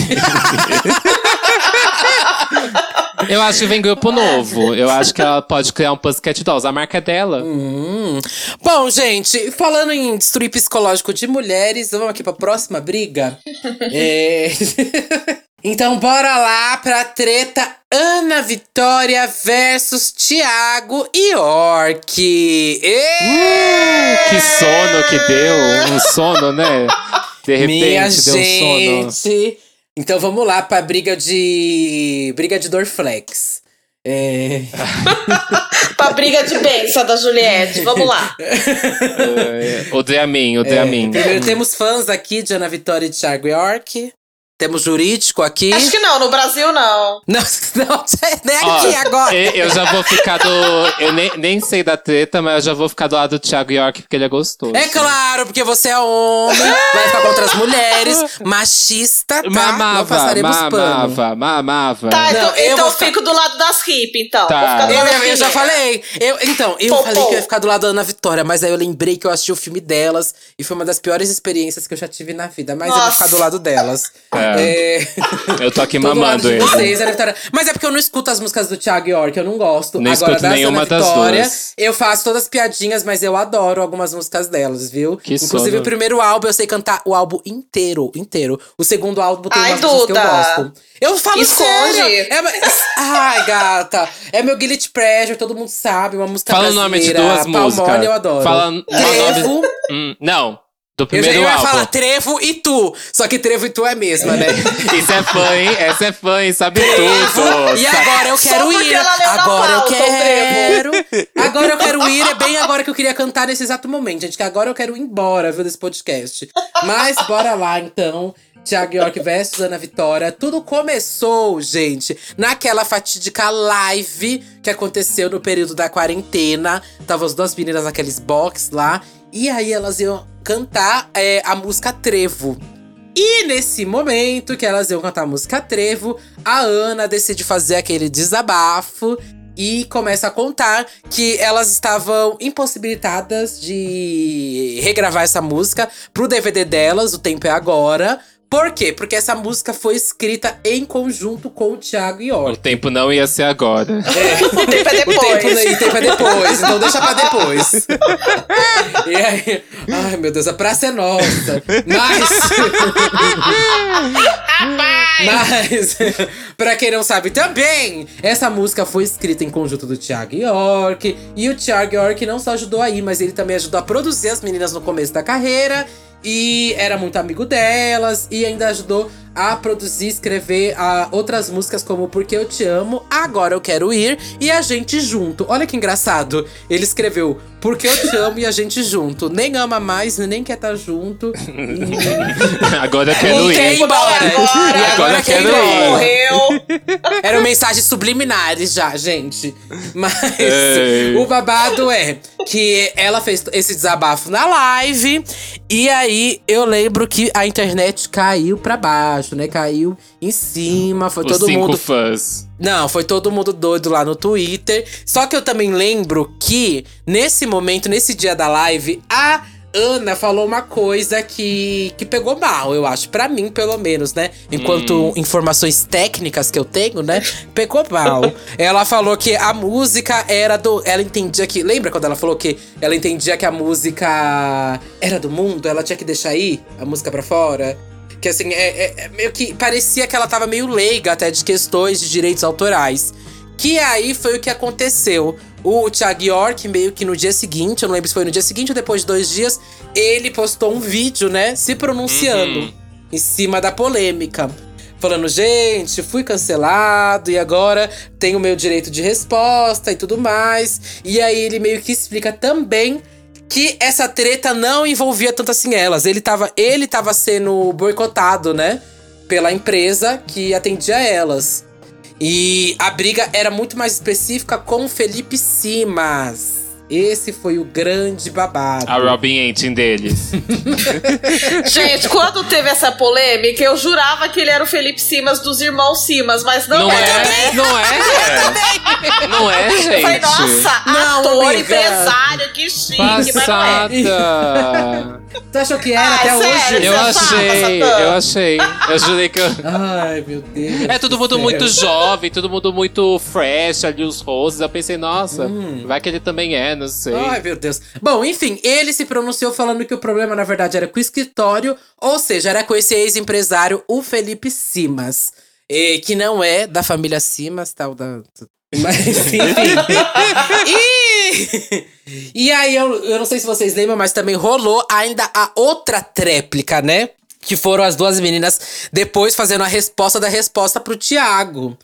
Eu acho que vem grupo novo. Eu acho que ela pode criar um Pussycat Dolls. A marca é dela. Hum. Bom, gente, falando em destruir psicológico de mulheres, vamos aqui pra próxima briga. É. Então, bora lá pra treta Ana Vitória versus Thiago York. Ê! Que sono que deu. Um sono, né? De repente Minha deu um sono. gente. Então vamos lá pra briga de. Briga de Dorflex. É. pra briga de benção da Juliette. Vamos lá. É, o Dramin, o É, Dramin. primeiro temos fãs aqui de Ana Vitória e Thiago York. Temos jurídico aqui. Acho que não, no Brasil não. Não, não, é Ó, aqui agora. Eu já vou ficar do. Eu nem, nem sei da treta, mas eu já vou ficar do lado do Thiago York porque ele é gostoso. É claro, porque você é homem, vai ficar contra as mulheres, machista, tá? não Mamava, passaremos pano. mamava, mamava. Tá, então, Não, eu então vou eu ficar- fico do lado das hippies, então. Tá. Vou ficar do Eu, lado eu, eu já falei. Eu, então, eu Pô, falei pô. que eu ia ficar do lado da Ana Vitória, mas aí eu lembrei que eu assisti o filme delas e foi uma das piores experiências que eu já tive na vida. Mas eu vou Nossa. ficar do lado delas. É. É. Eu tô aqui mamando ele. vocês, Vitória. Mas é porque eu não escuto as músicas do Thiago York, eu não gosto. Nem Agora, escuto das nenhuma Ana das Vitória, duas. eu faço todas as piadinhas, mas eu adoro algumas músicas delas, viu? Que Inclusive, sono. o primeiro álbum eu sei cantar o álbum inteiro, inteiro. O segundo álbum tem Ai, umas músicas que eu Duda. gosto. Eu falo Esconde. sério. É, ai, gata. É meu Guilty Pleasure, todo mundo sabe. Uma música Fala o nome de brasileira. duas músicas. Eu adoro. Fala o nome- Trevo. Hum, não, do Eu já primeiro ia falar Trevo e Tu. Só que Trevo e Tu é a mesma, né? Isso é fã, hein? Essa é fã, hein? Sabe tudo. E agora eu quero ir. Agora eu quero. Agora eu quero ir. É bem agora que eu queria cantar nesse exato momento, gente. Que agora eu quero ir embora, viu, desse podcast. Mas bora lá, então. Thiago York versus Ana Vitória. Tudo começou, gente, naquela fatídica live que aconteceu no período da quarentena. Tava as duas meninas naqueles box lá. E aí elas iam cantar é, a música Trevo. E nesse momento que elas iam cantar a música Trevo, a Ana decide fazer aquele desabafo e começa a contar que elas estavam impossibilitadas de regravar essa música pro DVD delas, O Tempo é Agora. Por quê? Porque essa música foi escrita em conjunto com o Thiago O York. tempo não ia ser agora. O tempo é O depois. tempo, o tempo é depois, então deixa pra depois. e aí, ai meu Deus, a praça é nossa. Mas. Mas, pra quem não sabe também, essa música foi escrita em conjunto do Thiago York. E o Thiago York não só ajudou aí, mas ele também ajudou a produzir as meninas no começo da carreira. E era muito amigo delas. E ainda ajudou a produzir escrever ah, outras músicas como Porque Eu Te Amo, Agora Eu Quero Ir e A Gente Junto. Olha que engraçado. Ele escreveu Porque Eu Te Amo e A Gente Junto. Nem ama mais, nem quer estar junto. Agora eu quero E ir. embora. Agora, E agora quer quero ir. Morreu. Eram mensagens subliminares já, gente. Mas Ei. o babado é que ela fez esse desabafo na live. E aí eu lembro que a internet caiu pra baixo, né? Caiu em cima. Foi Os todo cinco mundo. fãs. Não, foi todo mundo doido lá no Twitter. Só que eu também lembro que, nesse momento, nesse dia da live, a Ana falou uma coisa que, que pegou mal, eu acho. Pra mim, pelo menos, né? Enquanto informações técnicas que eu tenho, né? Pegou mal. ela falou que a música era do. Ela entendia que. Lembra quando ela falou que ela entendia que a música era do mundo? Ela tinha que deixar aí a música pra fora? Que assim, é, é- é meio que parecia que ela tava meio leiga até de questões de direitos autorais. Que aí foi o que aconteceu. O Thiago York, meio que no dia seguinte, eu não lembro se foi no dia seguinte ou depois de dois dias, ele postou um vídeo, né, se pronunciando em cima da polêmica. Falando, gente, fui cancelado e agora tenho o meu direito de resposta e tudo mais. E aí ele meio que explica também que essa treta não envolvia tanto assim elas. Ele tava, ele tava sendo boicotado, né? Pela empresa que atendia elas. E a briga era muito mais específica com Felipe Simas. Esse foi o grande babado. A Robin Aintin deles. Gente, quando teve essa polêmica, eu jurava que ele era o Felipe Simas dos irmãos Simas, mas não, Não é. é? Não é? Não é, Eu gente? falei, nossa, Não, ator, amiga. empresário, que chique, mas não é. Você achou que era Ai, até sério? hoje? Eu fala, achei, eu achei. Eu jurei que eu. Ai, meu Deus. É todo do mundo muito jovem, todo mundo muito fresh ali, os rostos. Eu pensei, nossa, Hum. vai que ele também é, não sei. Ai, meu Deus. Bom, enfim, ele se pronunciou falando que o problema, na verdade, era com o escritório, ou seja, era com esse ex-empresário, o Felipe Simas. eh, que não é da família Simas, tal, da. Mas, enfim. e, e aí, eu, eu não sei se vocês lembram, mas também rolou ainda a outra tréplica, né? Que foram as duas meninas depois fazendo a resposta da resposta pro Thiago.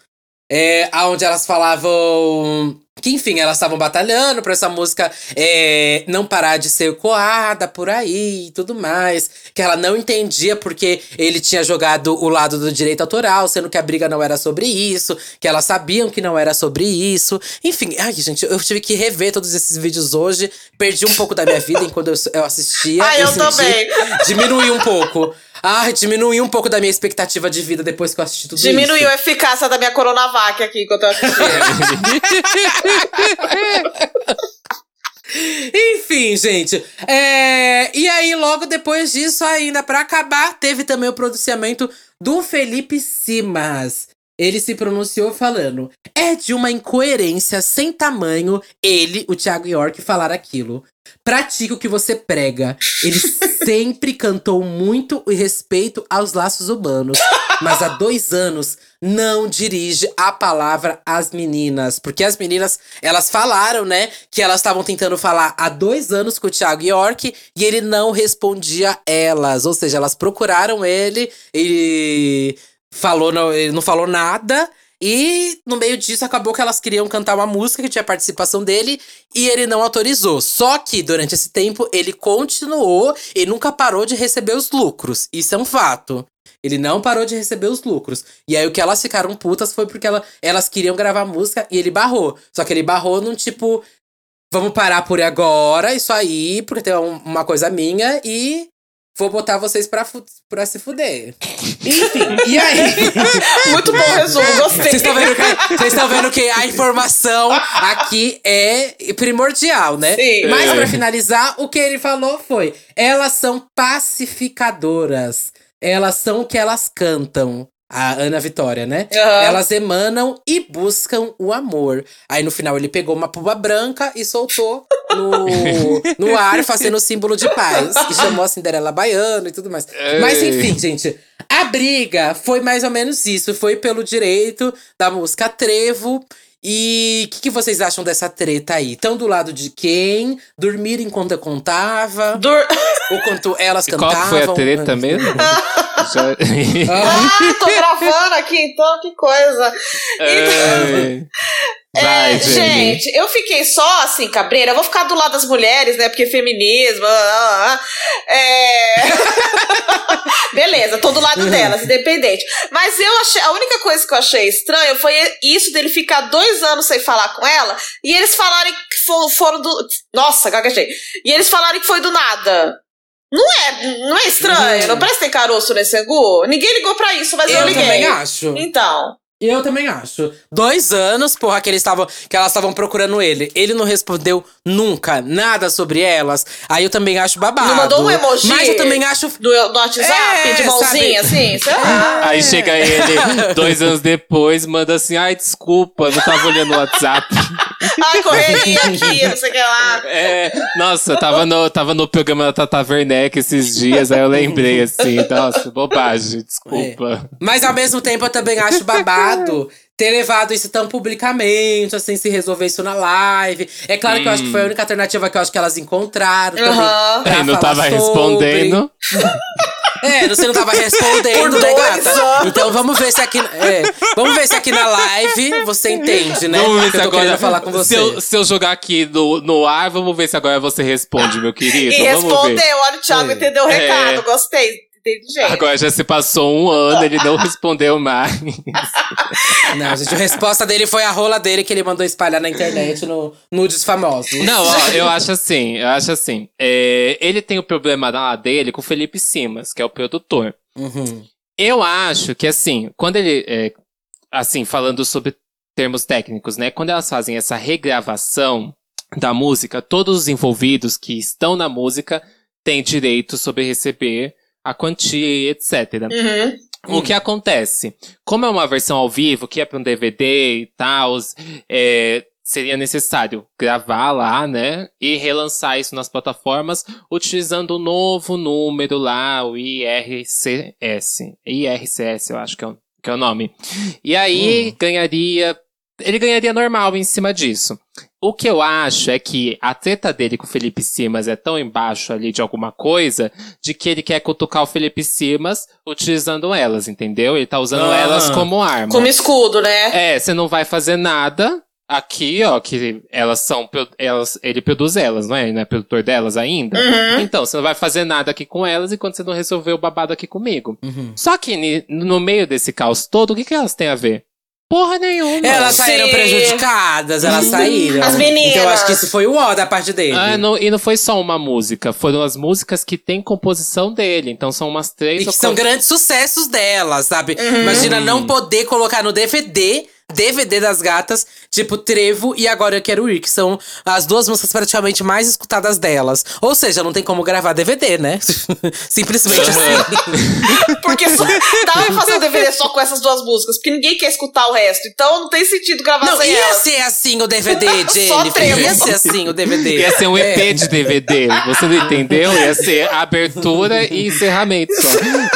É, onde elas falavam que, enfim, elas estavam batalhando pra essa música é, não parar de ser coada por aí e tudo mais. Que ela não entendia porque ele tinha jogado o lado do direito autoral, sendo que a briga não era sobre isso, que elas sabiam que não era sobre isso. Enfim, ai, gente, eu tive que rever todos esses vídeos hoje. Perdi um pouco da minha vida enquanto eu, eu assistia. Ah, eu senti- também. Diminuí um pouco. Ai, diminuí um pouco da minha expectativa de vida depois que eu assisti tudo isso. Diminuiu a eficácia da minha Coronavac aqui enquanto eu assistia. Enfim, gente. É, E aí, logo depois disso, ainda pra acabar, teve também o pronunciamento do Felipe Simas. Ele se pronunciou falando: é de uma incoerência sem tamanho ele, o Thiago York, falar aquilo. Pratique o que você prega. Ele sempre cantou muito o respeito aos laços humanos. Mas há dois anos não dirige a palavra às meninas. Porque as meninas, elas falaram, né? Que elas estavam tentando falar há dois anos com o Thiago York e ele não respondia elas. Ou seja, elas procuraram ele e falou, não, não falou nada. E no meio disso acabou que elas queriam cantar uma música que tinha participação dele e ele não autorizou. Só que durante esse tempo ele continuou e nunca parou de receber os lucros. Isso é um fato. Ele não parou de receber os lucros. E aí o que elas ficaram putas foi porque ela, elas queriam gravar música e ele barrou. Só que ele barrou num tipo. Vamos parar por agora, isso aí, porque tem um- uma coisa minha e vou botar vocês pra, pra se fuder. Enfim, e aí? Muito bom resumo, gostei. Vocês estão vendo vendo que a informação aqui é primordial, né? Sim. Mas É. pra finalizar, o que ele falou foi: elas são pacificadoras. Elas são o que elas cantam. A Ana Vitória, né? Aham. Elas emanam e buscam o amor. Aí no final ele pegou uma puba branca e soltou no, no ar, fazendo o símbolo de paz. E chamou a Cinderela Baiana e tudo mais. Mas Ei. enfim, gente. A briga foi mais ou menos isso. Foi pelo direito da música Trevo. E o que, que vocês acham dessa treta aí? Estão do lado de quem? Dormir enquanto eu contava? Dur- Ou quanto elas E cantavam? qual foi a treta mesmo? Ah, tô gravando aqui, então, que coisa. É. Vai, É, gente, eu fiquei só assim, cabreira. Eu vou ficar do lado das mulheres, né? Porque feminismo. ah, ah, ah. É... Beleza, tô do lado delas, independente. Mas eu achei. A única coisa que eu achei estranha foi isso dele ficar dois anos sem falar com ela e eles falarem que fo- foram do. Nossa, gaguejei. E eles falarem que foi do nada. Não é, não é estranho? Uhum. Não parece que tem caroço nesse angu? Ninguém ligou pra isso, mas eu, eu liguei. também acho. Então. Eu também acho. Dois anos, porra, que eles estavam. Que elas estavam procurando ele. Ele não respondeu nunca nada sobre elas. Aí eu também acho babado. Não mandou um emoji? Mas eu também acho. Do, do WhatsApp, É, de mãozinha, sabe? assim? Sei lá. Aí chega ele, dois anos depois, manda assim: ai, desculpa, eu não tava olhando o WhatsApp. Ai, correria aqui, não sei o que lá. É, nossa, tava no, tava no programa da Tata Werneck esses dias, aí eu lembrei assim, nossa, bobagem, desculpa. Mas ao mesmo tempo eu também acho babado ter levado isso tão publicamente, assim, se resolver isso na live. É claro que eu acho que foi a única alternativa que eu acho que elas encontraram também. Aham. pra Aí não tava sobre. respondendo. É, você não tava respondendo, né, gata? Então vamos ver se aqui. é, vamos ver se aqui na live você entende, né? Vamos ver se agora. falar com você. Se eu, se eu jogar aqui no, no ar, vamos ver se agora você responde, meu querido. E vamos ver. respondeu, olha, o Thiago É. entendeu o recado, É. gostei. Inteligente. Agora já se passou um ano, ele não respondeu mais. Não, gente, a resposta dele foi a rola dele que ele mandou espalhar na internet no nudes famosos. Não, ó, eu acho assim, eu acho assim. é, ele tem o problema lá dele com o Felipe Simas, que é o produtor. Uhum. Eu acho que assim, quando ele. é, assim, falando sobre termos técnicos, né? Quando elas fazem essa regravação da música, todos os envolvidos que estão na música têm direito sobre receber a quantia e etc. Uhum. O que acontece? Como é uma versão ao vivo, que é para um DVD e tal, é, seria necessário gravar lá, né? E relançar isso nas plataformas utilizando o novo número lá, o IRCS. IRCS, eu acho que é o, que é o nome. E aí ganharia. Ele ganharia normal em cima disso. O que eu acho é que a treta dele com o Felipe Simas é tão embaixo ali de alguma coisa de que ele quer cutucar o Felipe Simas utilizando elas, entendeu? Ele tá usando Ah. elas como arma. Como escudo, né? É, você não vai fazer nada aqui, ó, que elas são. Elas, ele produz elas, não é? Ele não é produtor delas ainda? Uhum. Então, você não vai fazer nada aqui com elas enquanto você não resolver o babado aqui comigo. Uhum. Só que no meio desse caos todo, o que, que elas têm a ver? Porra nenhuma. Elas saíram Sim. prejudicadas, elas saíram. As meninas. Então eu acho que isso foi o ó da parte dele. Ah, não- e não foi só uma música, foram as músicas que tem composição dele. Então são umas três E ou que são quatro- grandes sucessos dela, sabe? Uhum. Imagina não poder colocar no DVD, DVD das gatas, tipo Trevo e Agora Eu Quero Ir, que são as duas músicas praticamente mais escutadas delas. Ou seja, não tem como gravar DVD, né? Simplesmente assim. Porque só, dá pra fazer um DVD só com essas duas músicas, porque ninguém quer escutar o resto. Então não tem sentido gravar Não, sem ia elas. ser assim o DVD, Só Jennifer. Ia ser assim o DVD. Ia ser um EP É. de DVD. Você não entendeu? Ia ser abertura e encerramento só.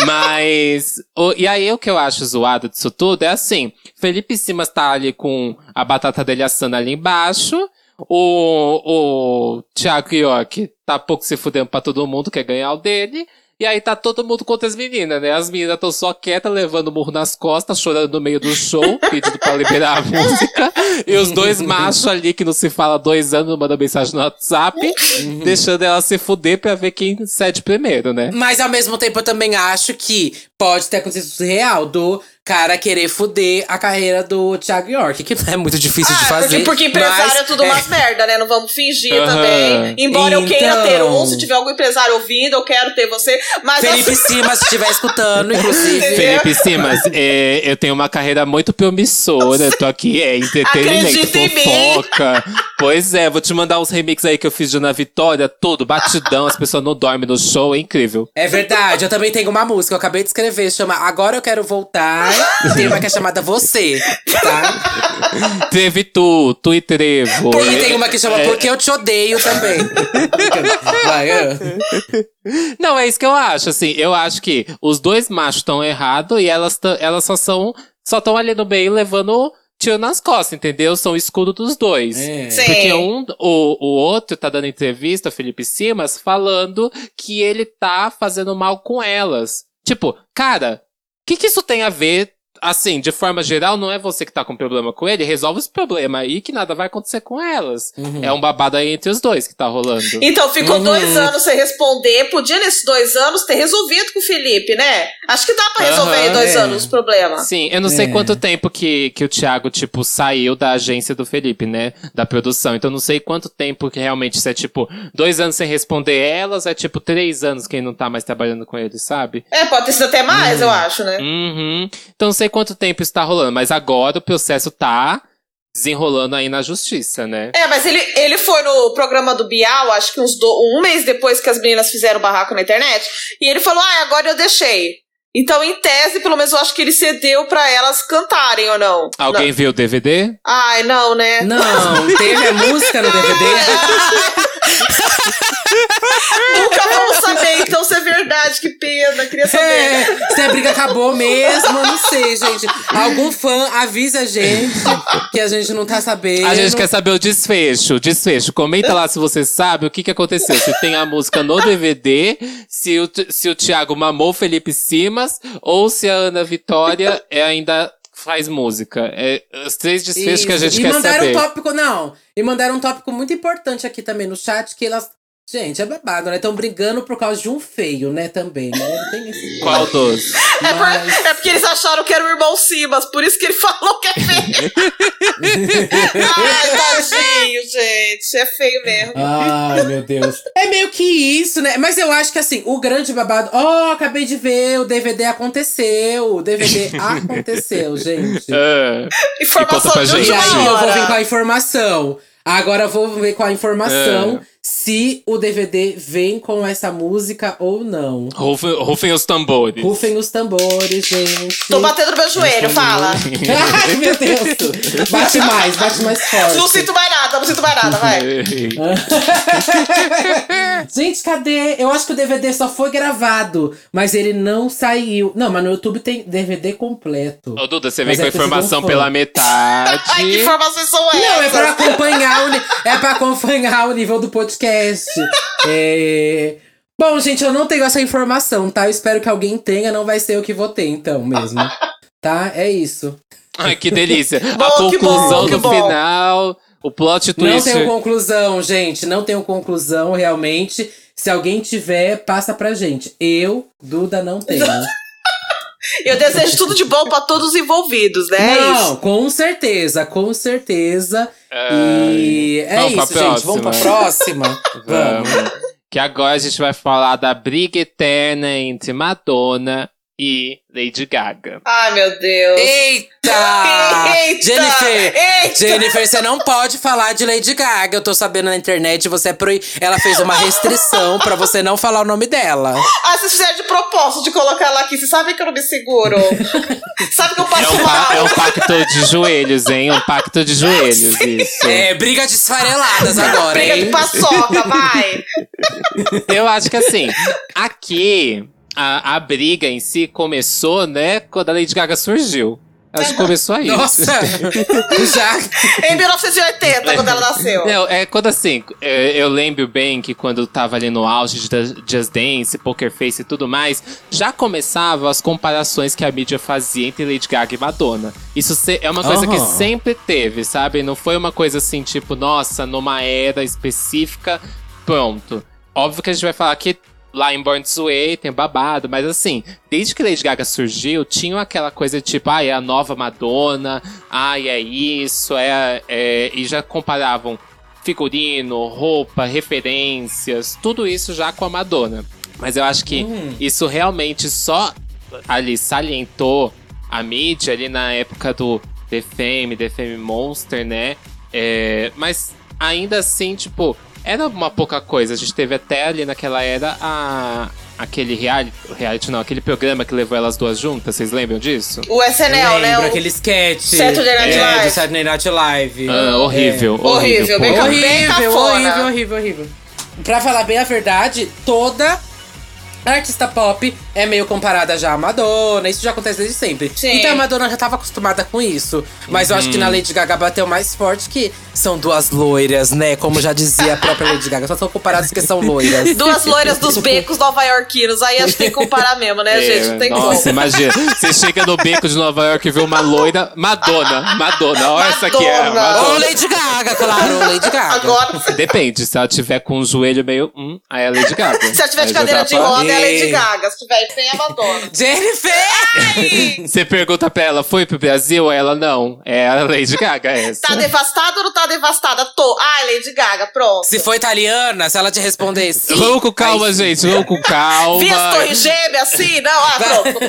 Mas. o- e aí, o que eu acho zoado disso tudo é assim: Felipe Simas tá ali com a batata dele assando ali embaixo. O, o Thiago York tá pouco se fudendo pra todo mundo, quer ganhar o dele. E aí tá todo mundo contra as meninas, né? As meninas estão só quietas, levando murro nas costas, chorando no meio do show, pedindo pra liberar a música. E os dois machos ali, que não se fala há dois anos, mandam mensagem no WhatsApp, deixando ela se fuder pra ver quem cede primeiro, né? Mas ao mesmo tempo eu também acho que pode ter acontecido real do cara querer fuder a carreira do Thiago York, que não é muito difícil de Ah, fazer. porque, porque empresário mas é tudo umas merda, né? Não vamos fingir Aham. também. Embora eu queira ter um, Então. se tiver algum empresário ouvindo, eu quero ter você. Mas Felipe eu- Simas, se estiver escutando, inclusive. Felipe Simas, é, eu tenho uma carreira muito promissora. Tô aqui, é entretenimento, fofoca. Pois é, vou te mandar uns remixes aí que eu fiz de Ana Vitória, tudo, batidão, as pessoas não dormem no show, é incrível. É verdade, eu também tenho uma música, eu acabei de escrever, chama Agora Eu Quero Voltar. Tem uma que é chamada Você, tá? Teve tu, tu e trevo. E tem uma que chama É, Porque Eu Te Odeio também. Vai, ah. Não, é isso que eu acho, assim, eu acho que os dois machos estão errados e elas, elas só são, só estão ali no meio levando tiro nas costas, entendeu? São o escudo dos dois. É. Sim. Porque um, o, o outro tá dando entrevista, Felipe Simas, falando que ele tá fazendo mal com elas. Tipo, cara, que, que isso tem a ver? Assim, de forma geral, não é você que tá com problema com ele, resolve esse problema aí que nada vai acontecer com elas. Uhum. É um babado aí entre os dois que tá rolando. Então, ficou Uhum. dois anos sem responder. Podia, nesses dois anos, ter resolvido com o Felipe, né? Acho que dá pra resolver Aham, em dois é. anos o problema. Sim, eu não sei É. quanto tempo que, que o Thiago, tipo, saiu da agência do Felipe, né? Da produção. Então, eu não sei quanto tempo que realmente isso é, tipo, dois anos sem responder elas, é tipo três anos que ele não tá mais trabalhando com ele, sabe? É, pode ter sido até mais, eu acho, né? Uhum. Então, não sei quanto tempo isso tá rolando, mas agora o processo tá desenrolando aí na justiça, né? É, mas ele, ele foi no programa do Bial, acho que uns do- um mês depois que as meninas fizeram barraco na internet, e ele falou: Ah, agora eu deixei. Então, em tese, pelo menos eu acho que ele cedeu pra elas cantarem ou não. Alguém viu o DVD? Não. Ai, não, né? Não, teve a música no DVD? Nunca vamos saber, então, se é verdade. Que pena, queria saber. É, se a briga acabou mesmo, eu não sei, gente. Algum fã avisa a gente que a gente não tá sabendo. A gente quer saber o desfecho, o desfecho. Comenta lá se você sabe o que, que aconteceu. Se tem a música no DVD, se o, se o Thiago mamou o Felipe Simas, ou se a Ana Vitória é, ainda faz música. É os três desfechos que a Isso. gente e quer mandaram saber. um tópico, não. E mandaram um tópico muito importante aqui também no chat, que elas. Gente, é babado, né? Estão brigando por causa de um feio, né? Também, né? Tem esse. Qual dos? É, por- é porque eles acharam que era o irmão Simas, por isso que ele falou que é feio. Ai, tadinho, gente. É feio mesmo. Ai, meu Deus. É meio que isso, né? Mas eu acho que assim, o grande babado. Ó, acabei de ver, o DVD aconteceu. O DVD aconteceu, gente. Ah, Informação de gente. E aí eu vou vir com a informação. Agora eu vou ver com a informação se o DVD vem com essa música ou não. rufem, rufem os tambores. Rufem os tambores, gente. Tô batendo no meu joelho, fala. Ai, meu Deus. Bate mais, bate mais forte. Não sinto mais nada, não sinto mais nada, vai. Gente, cadê? Eu acho que o DVD só foi gravado, mas ele não saiu. Não, mas no YouTube tem DVD completo. Ô, Duda, você vem é com a informação pela metade. Ai, que informações são essas? Não, é pra acompanhar o, é pra acompanhar o nível do podcast. É... Bom, gente, eu não tenho essa informação, tá? Eu espero que alguém tenha, não vai ser eu que vou ter, então, mesmo. Tá? É isso. Ai, que delícia. a Bom, que conclusão bom, no final, o plot Não twist. tenho conclusão, gente. Não tenho conclusão, realmente. Se alguém tiver, passa pra gente. Eu, Duda, não tenho. Eu desejo tudo de bom pra todos os envolvidos, né? É não, isso. com certeza, com certeza. Ai. E é Vamos pra isso, gente. Vamos pra próxima? Vamos. Que agora a gente vai falar da briga eterna entre Madonna e Lady Gaga. Ai, meu Deus. Eita! Eita! Jennifer! Eita! Jennifer, você não pode falar de Lady Gaga. Eu tô sabendo na internet, você é proib... Ela fez uma restrição pra você não falar o nome dela. Ah, vocês fizeram de propósito de colocar ela aqui. Vocês sabem que eu não me seguro. Sabe que eu É passo um, mal. é um pacto de joelhos, hein? Um pacto de joelhos, isso. É, briga de esfareladas agora, Briga de hein? paçoca, vai. Eu acho que assim, aqui a, a briga em si começou, né, quando a Lady Gaga surgiu. Acho que começou aí. Nossa! Já. Em 1980, quando ela nasceu. Não, é quando assim, é, eu lembro bem que quando eu tava ali no auge de Just Dance, Poker Face e tudo mais, já começavam as comparações que a mídia fazia entre Lady Gaga e Madonna. Isso se- é uma coisa que Aham. sempre teve, sabe? Não foi uma coisa assim, tipo, nossa, numa era específica, pronto. Óbvio que a gente vai falar que lá em Born This Way tem babado, mas assim, desde que Lady Gaga surgiu, tinha aquela coisa tipo, ai, é a nova Madonna, ai, é isso, é, é e já comparavam figurino, roupa, referências, tudo isso já com a Madonna. Mas eu acho que Hum. isso realmente só ali salientou a mídia ali na época do The Fame, The Fame Monster, né? É, mas ainda assim, tipo, era uma pouca coisa. A gente teve até ali naquela era a, aquele reality, reality não, aquele programa que levou elas duas juntas, vocês lembram disso? O SNL, né? lembro O- aquele sketch. Saturday Night é, Live. do Saturday Night Live. Ah, horrível, Horrível, horrível. bem Horrível, cafona. horrível, horrível, horrível. Pra falar bem a verdade, toda artista pop é meio comparada já à Madonna. Isso já acontece desde sempre. Sim. Então a Madonna já tava acostumada com isso. Mas eu acho que na Lady Gaga bateu mais forte que são duas loiras, né? Como já dizia a própria Lady Gaga. Só são comparadas porque são loiras. Duas loiras dos becos nova-iorquinos. Aí acho que tem que comparar mesmo, né, gente? Não tem nossa, como. imagina. Você chega no beco de Nova York e vê uma loira. Madonna, Madonna. Olha essa aqui é. Madonna. Madonna. Ou Lady Gaga, claro, ou Lady Gaga. Agora, Depende, se ela tiver com o joelho meio. Hum, aí é Lady Gaga. se ela tiver Aí de cadeira de roda, é a Lady. Gaga. Se tiver é. Jennifer! Você pergunta pra ela, foi pro Brasil? Ela não. É a Lady Gaga essa. Tá devastada ou não tá devastada? Tô. Ah, Lady Gaga, pronto. Se for italiana, se ela te responder sim. Vamos com calma, sim. gente. Vamos com calma. Vi as torres gêmeas assim? Não, ah, pronto.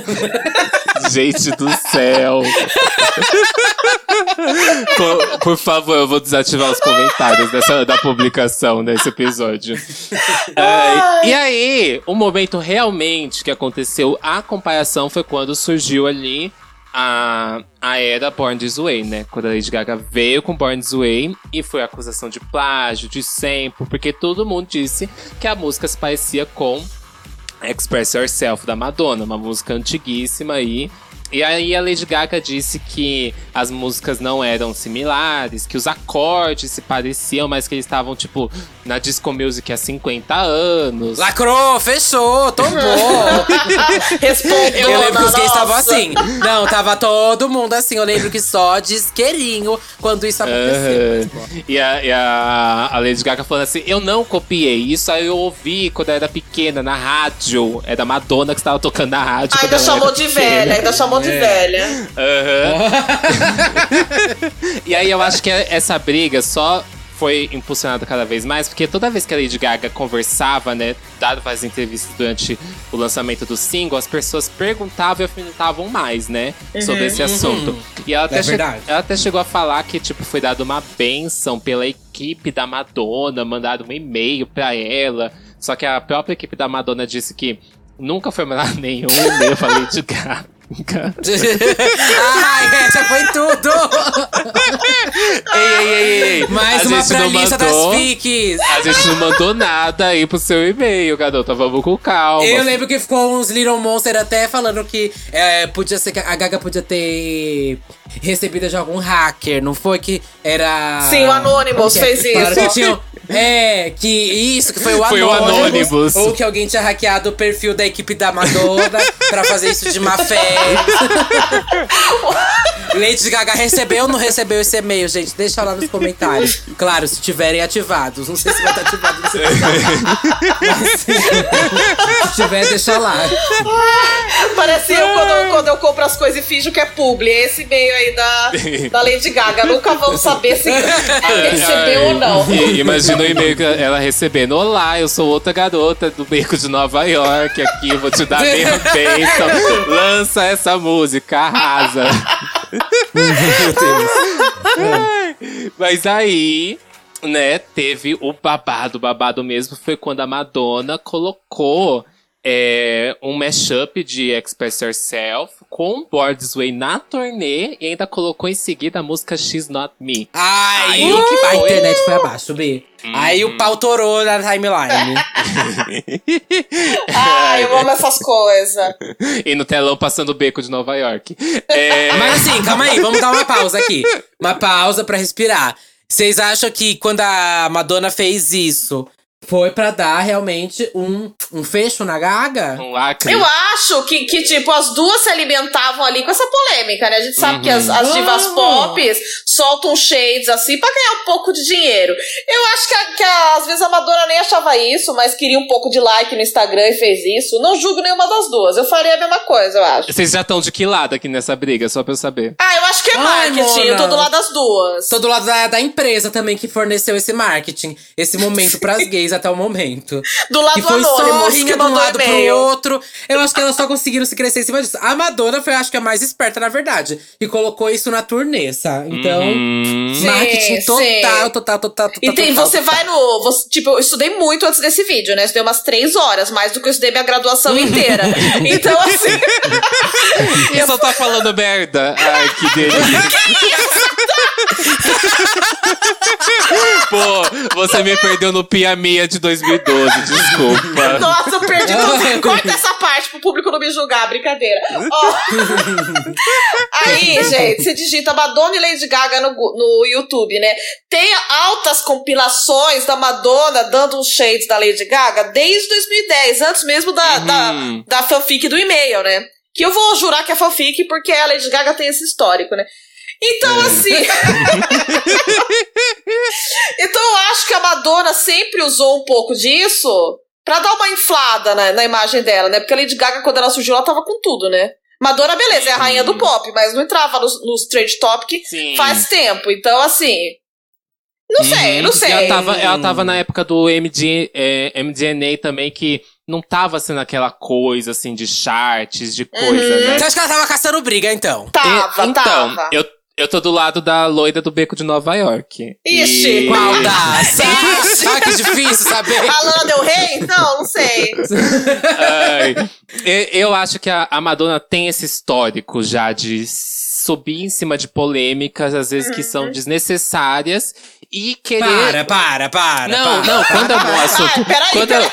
Gente do céu. Co- Por favor, eu vou desativar os comentários dessa, da publicação desse episódio. É, e aí, o momento realmente que aconteceu a comparação foi quando surgiu ali a, a era Born This Way, né? Quando a Lady Gaga veio com Born This Way e foi acusação de plágio, de sample, porque todo mundo disse que a música se parecia com Express Yourself da Madonna, uma música antiguíssima aí. E aí a Lady Gaga disse que as músicas não eram similares, que os acordes se pareciam, mas que eles estavam, tipo, na disco music há 50 anos. Lacrou, fechou, tombou. Respondeu. Eu lembro que os gays estavam assim. Não, tava todo mundo assim. Eu lembro que só disqueirinho quando isso aconteceu. Aham. E, a, e a- a Lady Gaga falando assim: Eu não copiei, isso aí eu ouvi quando eu era pequena, na rádio. É da Madonna que estava tocando na rádio. Ainda chamou de pequena. velha, ainda chamou de É. velha. Aham. e aí eu acho que essa briga só foi impulsionada cada vez mais, porque toda vez que a Lady Gaga conversava, né, dado as entrevistas durante o lançamento do single, as pessoas perguntavam e alfinetavam mais, né, sobre esse assunto. E ela até, É che- verdade. ela até chegou a falar que, tipo, foi dada uma benção pela equipe da Madonna, mandado um e-mail pra ela. Só que a própria equipe da Madonna disse que nunca foi mandado nenhum e-mail pra Lady Gaga. Ai, essa foi tudo! Ei, ei, ei, ei. Mais a uma gente pra não lista mandou, das fics. A gente não mandou nada aí pro seu e-mail, garota. Vamos com calma. Eu lembro que ficou uns Little Monster até falando que é, podia ser que a Gaga podia ter recebido de algum hacker, não foi que era. Sim, o Anonymous é? fez isso. Que tinham- é, que isso, que foi o Foi o Anonymous. Anonymous. Ou que alguém tinha hackeado o perfil da equipe da Madonna pra fazer isso de má fé. Lady Gaga recebeu ou não recebeu esse e-mail, gente? Deixa lá nos comentários. Claro, se tiverem ativados. Não sei se vai estar ativado nesse Mas, Se tiver, deixa lá. Parece eu quando, eu quando eu compro as coisas e finjo que é publi. É esse meio aí da, da Lady Gaga. Nunca vamos saber se recebeu ou não. E, imagina o e-mail ela recebendo. Olá, eu sou outra garota do beco de Nova York. Aqui eu vou te dar minha bênção. Lança essa música, arrasa. Meu Deus. Mas aí, né, teve o babado. O babado mesmo foi quando a Madonna colocou é, um mashup de Express Yourself com Board This Way na turnê e ainda colocou em seguida a música She's Not Me. Ai, Aí que que a foi. internet foi abaixo, B. Aí o pau torou na timeline. Ai, eu amo essas coisas. e no telão passando o beco de Nova York. É, Mas assim, calma aí, vamos dar uma pausa aqui. Uma pausa pra respirar. Vocês acham que quando a Madonna fez isso, foi pra dar realmente um, um fecho na gaga. Um lacre. Eu acho que, que, tipo, as duas se alimentavam ali com essa polêmica, né? A gente sabe que as, as divas Ah. pop soltam shades assim pra ganhar um pouco de dinheiro. Eu acho que, a- que a- às vezes a Madonna nem achava isso, mas queria um pouco de like no Instagram e fez isso. Não julgo nenhuma das duas. Eu faria a mesma coisa, eu acho. Vocês já estão de que lado aqui nessa briga, só pra eu saber. Ah, eu acho que é Ai, marketing. eu tô Mona. do lado das duas. Tô do lado da, da empresa também que forneceu esse marketing, esse momento pras gays até o momento. Do lado Que foi só anônimo, rinha de um lado pro outro. Eu acho que elas só conseguiram se crescer em cima disso. A Madonna foi, acho que, a mais esperta, na verdade. E colocou isso na turnê, sabe? Então, Hum. Sim, marketing sim. total, total, total, total. E tem, total, você total. vai no. você- tipo, eu estudei muito antes desse vídeo, né? Estudei umas três horas, mais do que eu estudei minha graduação inteira. Então, assim. E só tá falando merda. Ai, que delícia. Pô, você me perdeu no Pia Mia de 2012, desculpa. Nossa, eu perdi tudo. Corta essa parte pro público não me julgar, brincadeira. Ó. Aí, gente, você digita Madonna e Lady Gaga no, no YouTube, né? Tem altas compilações da Madonna dando uns shades da Lady Gaga desde 2010, antes mesmo da, Uhum. da, da fanfic do e-mail, né? Que eu vou jurar que é fanfic porque a Lady Gaga tem esse histórico, né? Então, assim. então, eu acho que a Madonna sempre usou um pouco disso pra dar uma inflada na, na imagem dela, né? Porque a Lady Gaga, quando ela surgiu, ela tava com tudo, né? Madonna, beleza, é a rainha do pop, mas não entrava nos, nos trade topic Sim. faz tempo. Então, assim. Não sei, Uhum. não sei. Ela tava, ela tava na época do MD, é, MDNA também, que não tava sendo aquela coisa, assim, de charts, de coisa, Uhum. né? Você acha que ela tava caçando briga, então? Tava, E- então, tava. Eu, eu tô do lado da loira do Beco de Nova York. Ixi. E- Qual das? Ixi. ah, que difícil saber. A Lana Del Rey? Não, não sei. Ai, eu, acho que a, Madonna tem esse histórico já de subir em cima de polêmicas, às vezes que Uhum. são desnecessárias, e querer. Para, para, para. não, para, não, para, quando é um para. assunto. Peraí, quando peraí.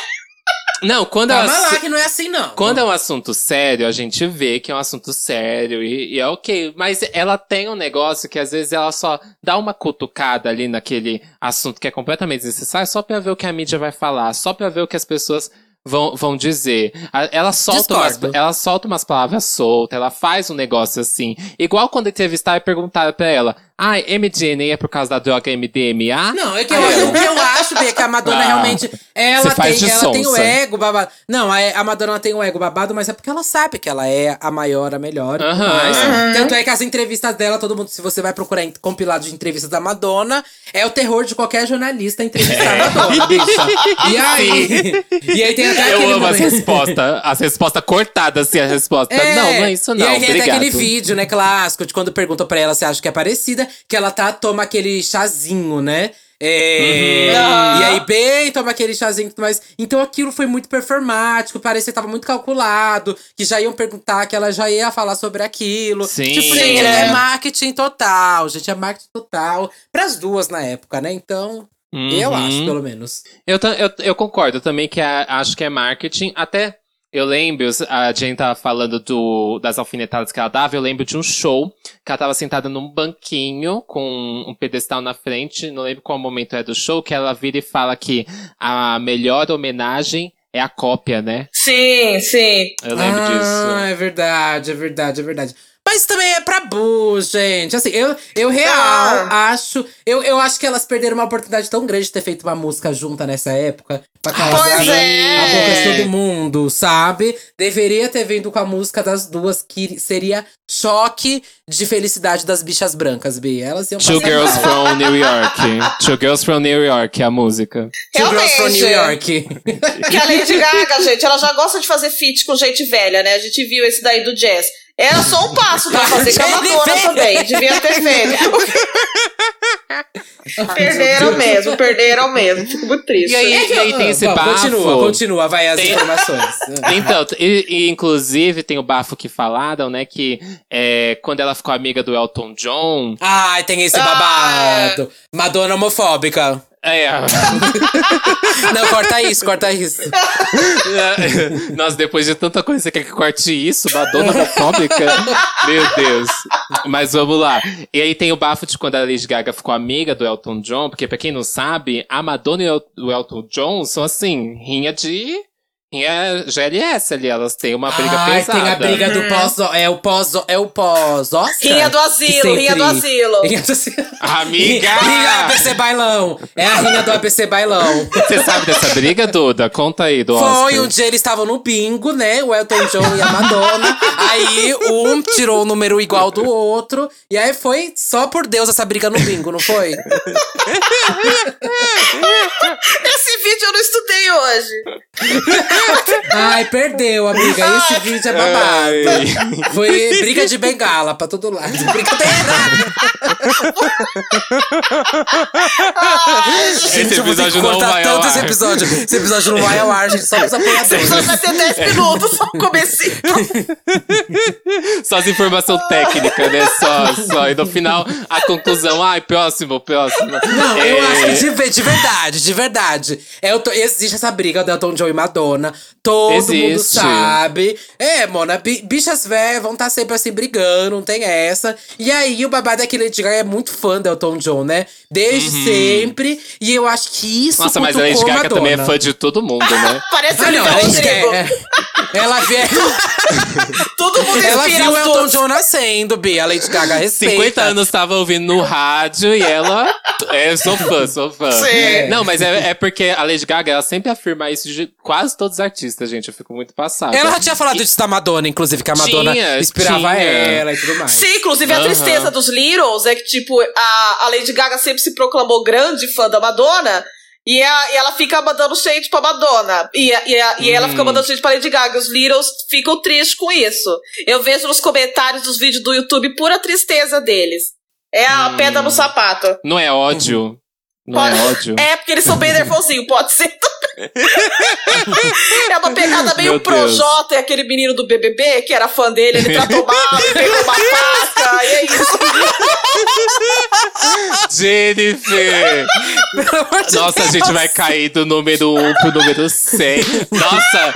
É- Não, quando é um Calma lá, assu- que não é assim, não. Quando é um assunto sério, a gente vê que é um assunto sério e, e é ok. Mas ela tem um negócio que às vezes ela só dá uma cutucada ali naquele assunto que é completamente desnecessário só pra ver o que a mídia vai falar, só pra ver o que as pessoas vão, vão dizer. Ela solta, umas, ela solta umas palavras soltas, ela faz um negócio assim. Igual quando entrevistaram e perguntaram pra ela: Ah, MDNA é por causa da droga MDMA? Não, é que eu, o que eu acho, é que a Madonna Ah, realmente. Ela, tem, ela tem o ego babado. Não, a, a Madonna tem o ego babado, mas é porque ela sabe que ela é a maior, a melhor. Aham. mais. Uhum. Tanto é que as entrevistas dela, todo mundo, se você vai procurar em- compilado de entrevistas da Madonna, é o terror de qualquer jornalista entrevistar a Madonna, bicha. E aí? e aí tem até Eu amo as respostas, as respostas cortadas, assim, a resposta. É, Não, não é isso não, E aí tem obrigado. até aquele vídeo, né, clássico, de quando perguntam pra ela se acha que é parecida, que ela tá, toma aquele chazinho, né? É, Uhum. E aí, bem, toma aquele chazinho e tudo mais. Então aquilo foi muito performático, parecia que tava muito calculado, que já iam perguntar, que ela já ia falar sobre aquilo. Sim. Tipo, Sim, gente, né? é marketing total, gente, é marketing total. Pras duas na época, né? Então, eu Uhum. acho, pelo menos. Eu, eu, eu concordo também que a- acho que é marketing. Até eu lembro, a Jane tava falando do, das alfinetadas que ela dava, eu lembro de um show que ela tava sentada num banquinho com um pedestal na frente, não lembro qual momento é do show, que ela vira e fala que a melhor homenagem é a cópia, né? Sim, sim. Eu lembro ah, disso. é verdade, é verdade, é verdade. Mas também é pra Bus, gente. Assim, eu, eu real Ah. acho. Eu, eu acho que elas perderam uma oportunidade tão grande de ter feito uma música junta nessa época. Pra causar Pois é. a boca de todo mundo, sabe? Deveria ter vindo com a música das duas, que seria choque de felicidade das bichas brancas, B. Elas iam Two Girls mal. from New York. Two Girls from New York, a música. Two Girls from Realmente. New York. Que a Lady Gaga, gente, ela já gosta de fazer feat com gente velha, né? A gente viu esse daí do jazz. Era só um passo pra fazer com a Ele Madonna fez. também. Devia ter feito. perderam mesmo, perderam mesmo. Fico muito triste. E aí, e aí tem esse Bom, bafo. Continua, continua, vai as Tem- informações. Então, e, e, inclusive tem o bafo que falaram, né? Que é, quando ela ficou amiga do Elton John. Ai, tem esse Ah, babado. Madonna homofóbica. É. Não, corta isso, corta isso. Nossa, depois de tanta coisa, você quer que corte isso? Madonna homofóbica? Meu Deus. Mas vamos lá. E aí tem o bafo de quando a Lady Gaga ficou amiga do Elton John, porque pra quem não sabe, a Madonna e o Elton John são assim, rinha de e a GLS ali, elas têm uma briga Ai, pesada. tem a briga do pós. É o pós. É o pós-Oscar. Rinha do asilo, rinha do asilo. Rinha do asilo. Amiga! Rinha ABC Bailão. É a rinha do ABC Bailão. Você sabe dessa briga, Duda? Conta aí do Oscar. Foi um dia eles estavam no bingo, né? O Elton John e a Madonna. aí um tirou o número igual do outro. E aí foi só por Deus essa briga no bingo, não foi? Esse vídeo eu não estudei hoje. Ai, perdeu, amiga. Esse vídeo é babado. Foi briga de bengala pra todo lado. Brincadeira! Esse Gente, que episódio não cortar vai ao tanto esse ar. episódio. Esse episódio não vai ao ar, gente, só pros apoiadores. Só vai ter 10 minutos, só o comecinho. Só as informação técnica, né? Só, só. E no final, a conclusão. Ai, próximo, próximo. Não, É, eu acho que de, ve- de verdade, de verdade. Elton, existe essa briga do Elton John e Madonna. Todo mundo Existe. sabe. É, mona, bi- bichas velhas vão estar sempre assim brigando, não tem essa. E aí, o babado é que Lady Gaga é muito fã do Elton John, né? Desde sempre. E eu acho que isso Uhum. Nossa, mas a Lady Gaga também é Madonna. fã de todo mundo, né? Parece Ah, que não, tá ela, Rodrigo. é, ela, vê, Todo mundo ela respira viu o Elton. John nascendo, Bi. A Lady Gaga respeita. 50 anos tava ouvindo no rádio e ela. É, sou fã, sou fã. Sim. Não, mas é, é porque a Lady Gaga, ela sempre afirma isso de quase todos os artistas, gente. Eu fico muito passada. Ela já tinha falado disso da Madonna, inclusive, que a Madonna Tinha, inspirava tinha. ela e tudo mais. Sim, inclusive a tristeza dos Littles é que, tipo, a, a Lady Gaga sempre se proclamou grande fã da Madonna. E, a- e ela fica mandando shade pra Madonna. E, a- e, a- e ela Hum. fica mandando shade pra Lady Gaga. Os Littles ficam tristes com isso. Eu vejo nos comentários dos vídeos do YouTube pura tristeza deles. É a Hum. pedra no sapato. Não é ódio. Não Pode- é ódio. É, porque eles são bem nervosinhos, pode ser também. É uma pegada meio. Projota, é aquele menino do BBB que era fã dele, ele tratou mal, ele pegou uma faca, e é isso. Jennifer! Nossa, a gente vai cair do número 1 pro número 100. Nossa,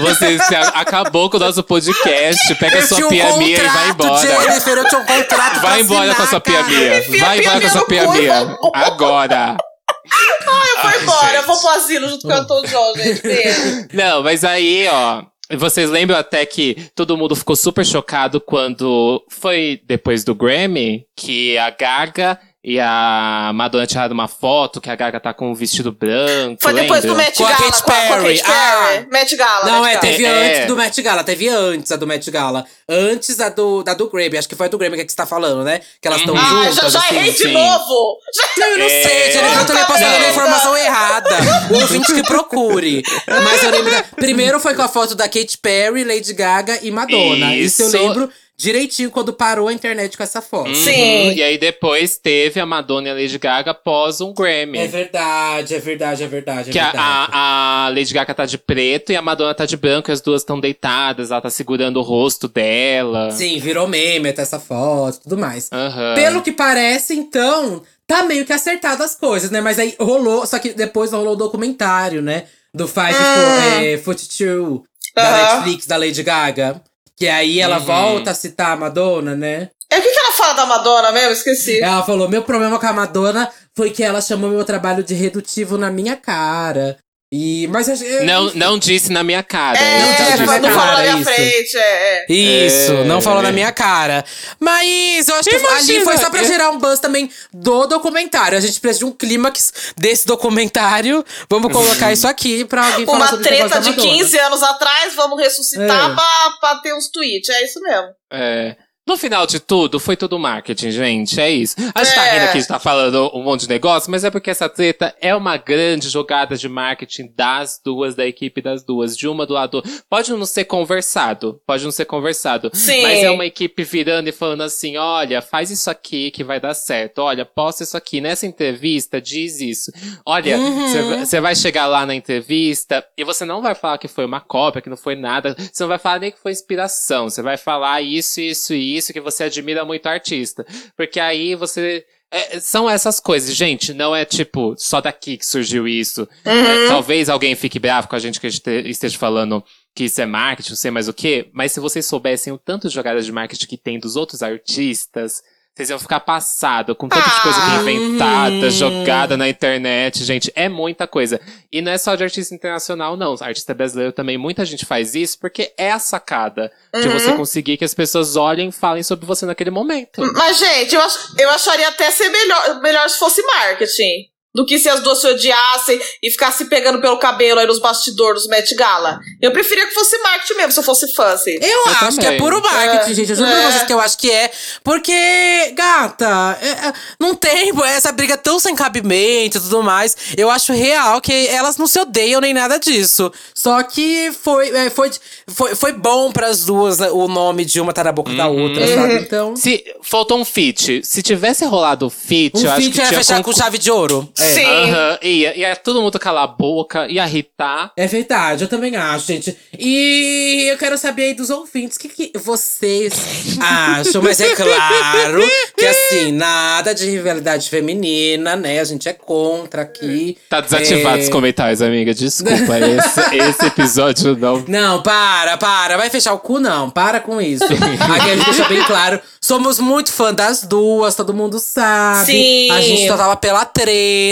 você acabou com o nosso podcast. Pega Eu sua tinha um pia minha e vai embora. Jennifer, eu tinha um contrato Vai embora assinar, com a sua pia. Enfia Vai embora com a pia sua pia cu e Agora. Eu vou Ai, embora, eu gente. vou pro asilo junto com o Elton John, gente. Beijo. Não, mas aí, ó. Vocês lembram até que todo mundo ficou super chocado quando foi depois do Grammy que a Gaga e a Madonna tiraram uma foto que a Gaga tá com um vestido branco. Foi depois do lembra? Met Com a Gala, Katy com a, com a Perry. Perry. Ah. Met Gala, Não, Met é, Gala. teve É. antes do Met Gala, teve antes a do Met Gala. Antes da do, da do Grammy, acho que foi a do Grammy que você tá falando, né? Que elas estão Uhum. Ah, juntas, já, já assim. errei de sim. novo. Já- Não, eu não É. sei, Jennifer, eu tô passando a informação errada. O ouvinte que procure. Mas eu lembro. Da... Primeiro foi com a foto da Katy Perry, Lady Gaga e Madonna. Isso, Isso. eu lembro direitinho quando parou a internet com essa foto. Uhum, Sim. E aí depois teve a Madonna e a Lady Gaga após um Grammy. É verdade, é verdade, é verdade. É Que a, verdade. a, a Lady Gaga tá de preto e a Madonna tá de branco e as duas estão deitadas, ela tá segurando o rosto dela. Sim, virou meme até essa foto e tudo mais. Aham. Pelo que parece, então, tá meio que acertado as coisas, né? Mas aí rolou, só que depois rolou o documentário, né? Do Five Ah. for, é, Foot Two, da. Netflix, da Lady Gaga. Que aí ela Uhum. volta a citar a Madonna, né? É, O que, que ela fala da Madonna mesmo? Esqueci. Ela falou: meu problema com a Madonna foi que ela chamou meu trabalho de redutivo na minha cara. E. Mas eu- Não, não disse na minha cara. É, não tá falou na cara, minha isso. frente, é, é. Isso, É. não falou na minha cara. Mas eu acho que ali Imagina, foi só pra é- gerar um buzz também do documentário. A gente precisa de um clímax desse documentário. Vamos colocar isso aqui pra alguém falar Uma sobre treta de Madonna. 15 anos atrás, vamos ressuscitar É. pra, pra ter uns tweets. É isso mesmo. É. No final de tudo, foi tudo marketing, gente. É isso. A gente tá É. rindo aqui, a gente tá falando um monte de negócio, mas é porque essa treta é uma grande jogada de marketing das duas, da equipe das duas, de uma do lado. Pode não ser conversado, pode não ser conversado. Sim. Mas é uma equipe virando e falando assim: olha, faz isso aqui que vai dar certo. Olha, posta isso aqui. Nessa entrevista, diz isso. Olha, Uhum. você vai chegar lá na entrevista e você não vai falar que foi uma cópia, que não foi nada. Você não vai falar nem que foi inspiração. Você vai falar isso, isso e isso, que você admira muito o artista. Porque aí você é, são essas coisas, gente. Não é tipo só daqui que surgiu isso. Uhum. É, talvez alguém fique bravo com a gente que esteja falando que isso é marketing, não sei mais o quê. Mas se vocês soubessem o tanto de jogadas de marketing que tem dos outros artistas, vocês iam ficar passado com tanta de coisa Ah. inventada, jogada na internet, gente. É muita coisa. E não é só de artista internacional, não. Artista brasileiro também, muita gente faz isso porque é a sacada de Uhum. você conseguir que as pessoas olhem e falem sobre você naquele momento. Mas, gente, eu, ach- eu acharia até ser melhor, melhor se fosse marketing. Do que se as duas se odiassem e ficassem pegando pelo cabelo aí nos bastidores do Met Gala. Eu preferia que fosse marketing mesmo, se eu fosse fã, assim. Eu, acho também. que é puro marketing, É, gente. Eu juro é. pra vocês que eu acho que é. Porque, gata, é, é, não tem essa briga tão sem cabimento e tudo mais. Eu acho real que elas não se odeiam nem nada disso. Só que foi, é, foi, foi, foi bom pras duas né, o nome de uma tá na boca da outra, sabe? Então. Se faltou um feat. Se tivesse rolado o feat, eu Um acho feat que ia tinha fechar com chave de ouro. É. Sim. Aham, ia, ia todo mundo calar a boca, ia irritar. É verdade, eu também acho, gente. E eu quero saber aí dos ouvintes, o que, que vocês acham? Mas é claro que, assim, nada de rivalidade feminina, né? A gente é contra aqui. Tá desativado É. os comentários, amiga. Desculpa, esse, esse episódio não. Não, para, para. Vai fechar o cu, não. Para com isso. Aqui a gente deixa bem claro. Somos muito fã das duas, todo mundo sabe. Sim. A gente só tava pela treta.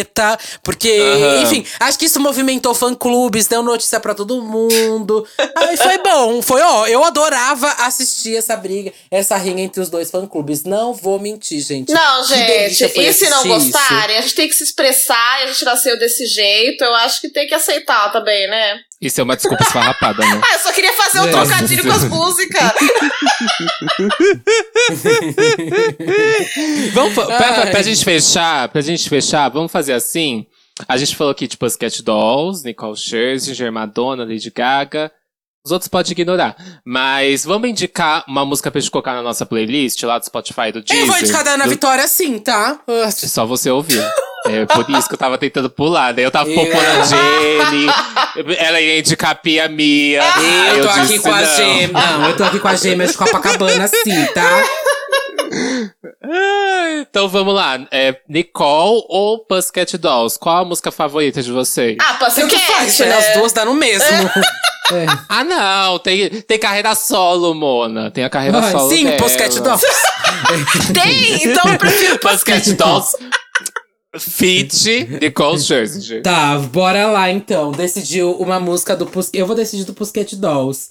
Porque, Aham. enfim, acho que isso movimentou fã-clubes, deu notícia pra todo mundo. Aí foi bom. Foi, ó, eu adorava assistir essa briga, essa rinha entre os dois fã-clubes. Não vou mentir, gente. Não, gente, e se não assistir isso. gostarem, a gente tem que se expressar e a gente nasceu desse jeito. Eu acho que tem que aceitar também, né? Isso é uma desculpa esfarrapada, né? Ah, eu só queria fazer um É. trocadilho com as músicas. Vamos, pra, pra, Ai. pra gente fechar, pra gente fechar, vamos fazer assim. A gente falou aqui de Pussycat Dolls, Nicole Scherzinger, Madonna, Lady Gaga. Os outros pode ignorar. Mas vamos indicar uma música pra gente colocar na nossa playlist lá do Spotify do Deezer. Eu vou indicar da Ana do- Vitória sim, tá? Só você ouvir. É por isso que eu tava tentando pular. Daí eu tava Eu- poupando a Jenny. Ela ia indicar a Pia Mia. Aí Eu tô aqui com a não. gêmea. Não, eu tô aqui com a gêmea de Copacabana, sim, tá? Ah, Então vamos lá. É Nicole ou Pussycat Dolls? Qual a música favorita de vocês? Ah, faz, Pussycat, né? né? As duas dá no mesmo. Ah, não. Tem, tem carreira solo, Mona. Tem a carreira Ai, solo sim, dela. Pussycat Dolls. Tem, então eu prefiro Pussycat Dolls. Feat Nicole Scherzinger. Tá, bora lá então. Decidiu uma música do Pus... Eu vou decidir do Pussycat Dolls.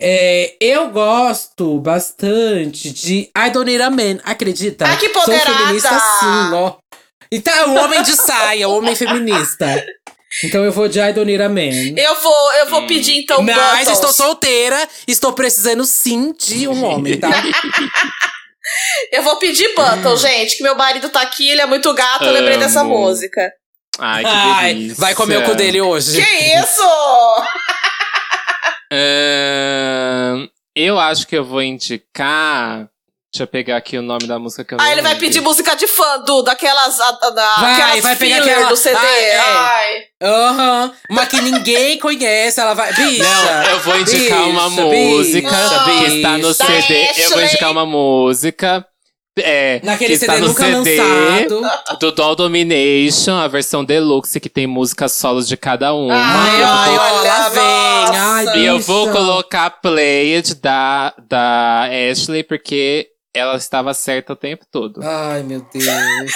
É, eu gosto bastante de I Don't Need a Man, acredita? Ah, que Sou empoderada! feminista sim, ó. Então, é um homem de saia, um homem feminista. Então eu vou de I Don't Need a Man. Eu vou, eu vou pedir então Mas Buttons. estou solteira, estou precisando sim de um homem, tá? Eu vou pedir Button, gente, que meu marido tá aqui, ele é muito gato, eu lembrei dessa música. Ai, que Ai, delícia. vai comer o cu dele hoje. Que isso? Ahn, eu acho que eu vou indicar. Deixa eu pegar aqui o nome da música que eu Aí não ele vai pedir música de fã, Du, daquelas, a, a, da- Vai, aquelas vai pegar filler aquela- do CD. Ah, é. Ai. Aham. Uma que ninguém conhece, ela vai. Bicha! Não, eu vou indicar uma bicha, música bicha, que está no bicha. CD. Eu vou indicar uma música. É, Naquele que está CD no nunca CD lançado. do Doll Domination, a versão deluxe, que tem músicas solos de cada uma. Ai, eu vou ai, ó, lá vem. Ai. E eu bicha. vou colocar a Played da, da Ashley, porque ela estava certa o tempo todo. Ai, meu Deus.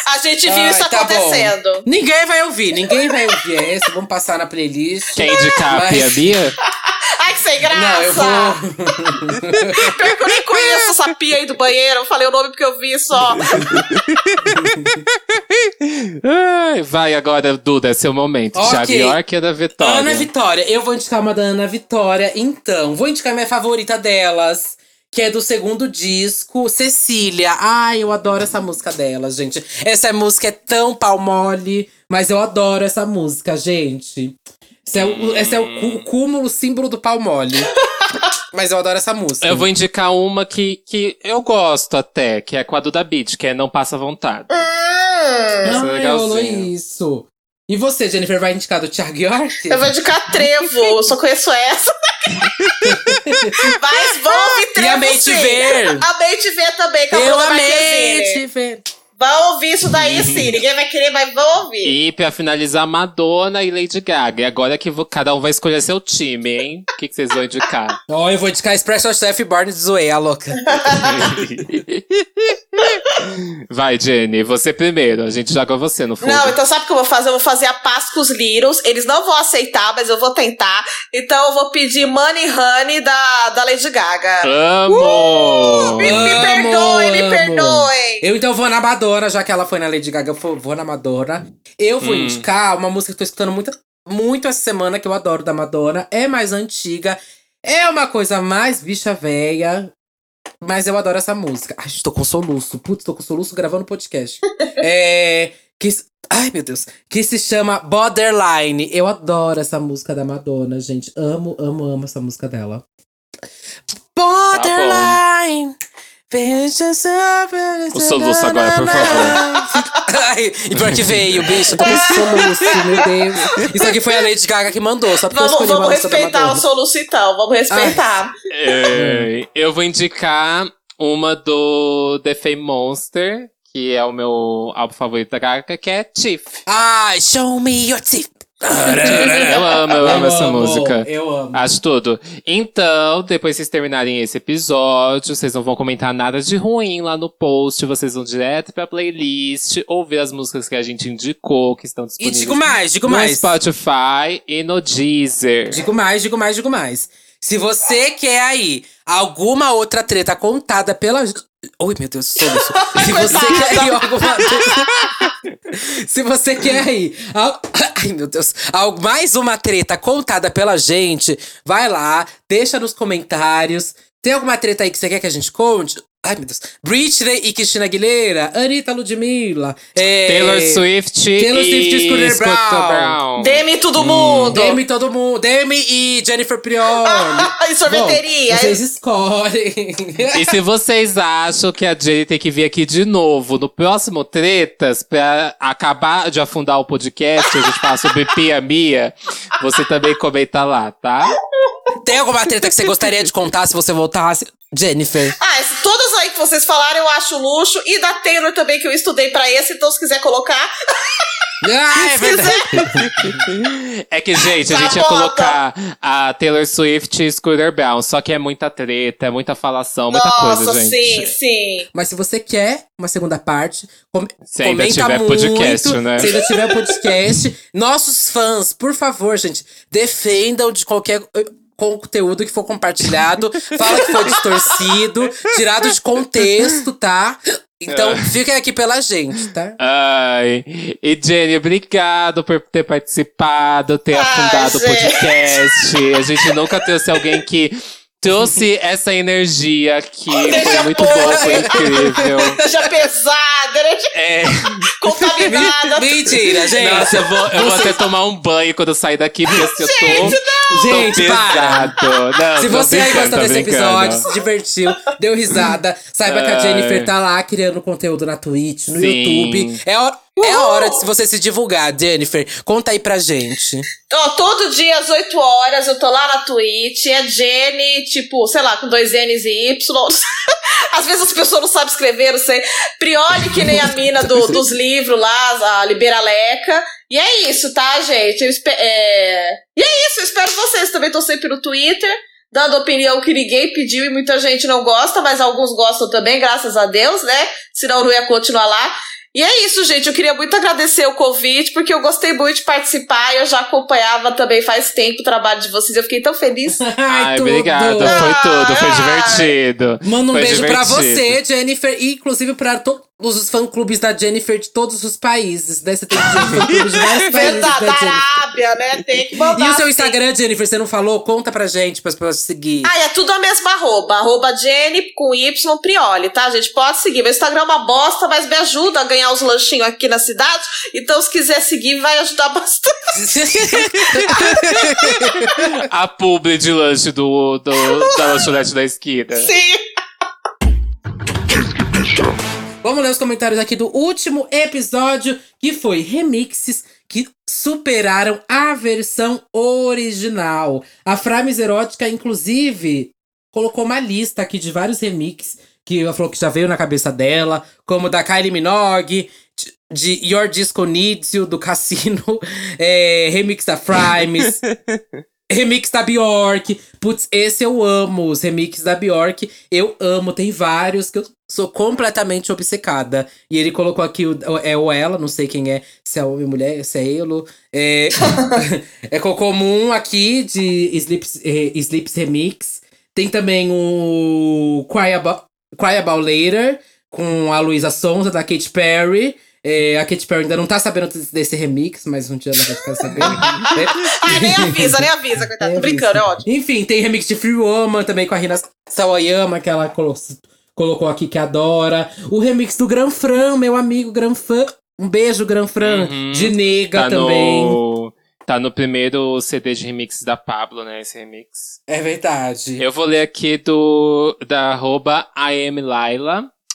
A gente viu Ai, isso tá bom. acontecendo. Ninguém vai ouvir, ninguém vai ouvir essa. Vamos passar na playlist. Quer indicar a Mas- Pia Bia? Ai, que sem graça! Não, eu vou. Pior que eu nem conheço essa pia aí do banheiro. Eu falei o nome porque eu vi só. Ai, vai agora, Duda, é seu momento. Ok. Thiago York e da Vitória. Ana Vitória. Eu vou indicar uma da Ana Vitória, então. Vou indicar minha favorita delas. Que é do segundo disco, Cecília. Ai, eu adoro essa música delas, gente. Essa música é tão pau mole, mas eu adoro essa música, gente. Esse é o, esse é o o cúmulo, o símbolo do pau mole. mas eu adoro essa música. Eu vou indicar uma que, que eu gosto até, que é com a Duda Beat, que é Não Passa Vontade. Hum. Essa é rolou legalzinha. isso. E você, Jennifer, vai indicar do Thiago York? Eu vou indicar trevo, eu só conheço essa. Mas vou ouvir trevo. amei te sim. ver. Amei te ver também, com a Eu amei te ver. Vão ouvir isso daí sim. Ninguém vai querer, mas vão ouvir. E pra finalizar, Madonna e Lady Gaga. E agora que vo- cada um vai escolher seu time, hein? O que, que vocês vão indicar? Ó, eu vou indicar Expresso Chef Born de Zoe, a louca. vai, Jenny, você primeiro. A gente joga você no fogo. Não, então sabe o que eu vou fazer? Eu vou fazer a paz com os Littles. Eles não vão aceitar, mas eu vou tentar. Então eu vou pedir Money Honey da, da Lady Gaga. Amo! Me, me Amo, perdoem, me perdoem. Eu então vou na Madonna, já que ela foi na Lady Gaga, eu vou, vou na Madonna. Eu vou Hum. indicar uma música que eu tô escutando muito, muito essa semana, que eu adoro da Madonna. É mais antiga. É uma coisa mais bicha véia. Mas eu adoro essa música. Ai, tô com soluço. Putz, tô com soluço gravando podcast. é. Que, ai, meu Deus. Que se chama Borderline. Eu adoro essa música da Madonna, gente. Amo, amo, amo essa música dela. Borderline. O soluço agora, por favor. Ai, e pior que veio, bicho, tô com soluço, meu Deus. Isso aqui foi a Lady Gaga que mandou, só porque eu Vamos, uma vamos respeitar o soluço então. Vamos respeitar. É, eu vou indicar uma do The Fame Monster, que é o meu álbum favorito da Gaga, que é Tiff. Ai, show me your teeth. Eu amo, eu amo essa música. Eu amo. Acho tudo. Então, depois que vocês terminarem esse episódio, vocês não vão comentar nada de ruim lá no post. Vocês vão direto pra playlist, ouvir as músicas que a gente indicou, que estão E disponíveis digo mais, digo no mais. Spotify e no Deezer. Digo mais, digo mais, digo mais. Se você quer aí alguma outra treta contada pela. Oi, meu Deus, soluço. Se você quer aí alguma. Se você quer aí. al- Ai, meu Deus. al- Mais uma treta contada pela gente, vai lá, deixa nos comentários. Tem alguma treta aí que você quer que a gente conte? Ai, meu Deus. Britney e Cristina Aguilera, Anitta Ludmilla. é, Taylor Swift Taylor Swift e Scooter Brown. Brown. Demi todo mundo. Demi todo mundo. Demi e Jennifer Prioli. e sorveteria. Bom, vocês escolhem. E se vocês acham que a Jenny tem que vir aqui de novo no próximo Tretas, pra acabar de afundar o podcast, a gente fala sobre Pia Mia, você também comenta lá, tá? Tem alguma treta que você gostaria de contar se você voltasse? Jennifer. Ah, todas aí que vocês falaram eu acho luxo. E da Taylor também, que eu estudei pra esse. Então, se quiser colocar. Ah, é se verdade. quiser. É que, gente, a Tá gente ia colocar a Taylor Swift e Scooter Brown, só que é muita treta, é muita falação, muita Nossa, coisa, gente. sim, sim. Mas se você quer uma segunda parte, com Se ainda comenta tiver muito. podcast, né? Se ainda tiver podcast. Nossos fãs, por favor, gente, defendam de qualquer eh, conteúdo que for compartilhado. Fala que foi distorcido, tirado de contexto, tá? Então, fiquem aqui pela gente, tá? Ai, e Jenny, obrigado por ter participado, ter Ai, afundado o gente. podcast. A gente nunca trouxe alguém que trouxe essa energia que foi Deixa muito boa. foi incrível. Deixa pesada, né? É, Contaminada. Mentira, gente. nossa, eu vou, eu vou até tomar um banho quando eu sair daqui, porque assim, eu tô, Gente, tô para. pesado. Não, Se você aí gostou desse episódio, se divertiu, deu risada, saiba que a. Jennifer tá lá criando conteúdo na Twitch, no Sim. YouTube. É, hora- é a hora de você se divulgar, Jennifer. Conta aí pra gente. Ó, todo dia às 8 horas eu tô lá na Twitch. É Jenny, tipo, sei lá, com dois N's e Y. Às vezes as pessoas não sabem escrever, não sei. Prioli, que nem a mina do- dos livros lá, a Liberaleca. E é isso, tá, gente? É... E é isso, eu espero vocês também. Tô sempre no Twitter, dando opinião que ninguém pediu e muita gente não gosta, mas alguns gostam também, graças a Deus, né? Senão não ia continuar lá. E é isso, gente. Eu queria muito agradecer o convite, porque eu gostei muito de participar. Eu já acompanhava também faz tempo o trabalho de vocês. Eu fiquei tão feliz. Ai, tudo. obrigado, foi tudo, foi Ai. divertido. Manda um Foi beijo pra divertido. você, Jennifer, e inclusive pra todos os fã-clubes da Jennifer de todos os países. Né? Você tem fã-clubes de vários países Verdade, da da Jennifer. Arábia, né? Tem que mandar. E o seu. Instagram, Jennifer, você não falou? Conta pra gente, para as pessoas seguir. Ah, é tudo a mesma arroba. Arroba Jenny com Y Prioli, tá, gente? Pode seguir. Meu Instagram é uma bosta, mas me ajuda a ganhar os lanchinhos aqui na cidade. Então, se quiser seguir, vai ajudar bastante. A publi de lanche do, do, da lanchonete da esquina. Sim. Vamos ler os comentários aqui do último episódio, que foi remixes que superaram a versão original. A Frames Erótica, inclusive, colocou uma lista aqui de vários remixes que ela falou que já veio na cabeça dela, como da Kylie Minogue, de Your Disco Needs You, do Cassino, é, remix da Frimes, remix da Bjork. Putz, esse eu amo, os remixes da Bjork. Eu amo, tem vários que eu sou completamente obcecada. E ele colocou aqui o, é o ela, não sei quem é, se é homem ou mulher, se é Elo. É, é comum aqui de Sleeps, é, Sleeps Remix. Tem também o Cry About, Cry About Later, com a Luísa Sonza, da Katy Perry. É, a Katy Perry ainda não tá sabendo desse remix, mas um dia ela vai ficar sabendo. Ai, nem avisa, nem avisa, coitado. Tô brincando, é ótimo. Enfim, tem remix de Free Woman também com a Rina Sawayama, que ela colocou, colocou aqui que adora. O remix do Gran Fran, meu amigo Gran Fran. Um beijo, Gran Fran. Uhum. De nega Tá também. no, tá no primeiro CD de remix da Pablo, né? Esse remix. É verdade. Eu vou ler aqui do da arroba.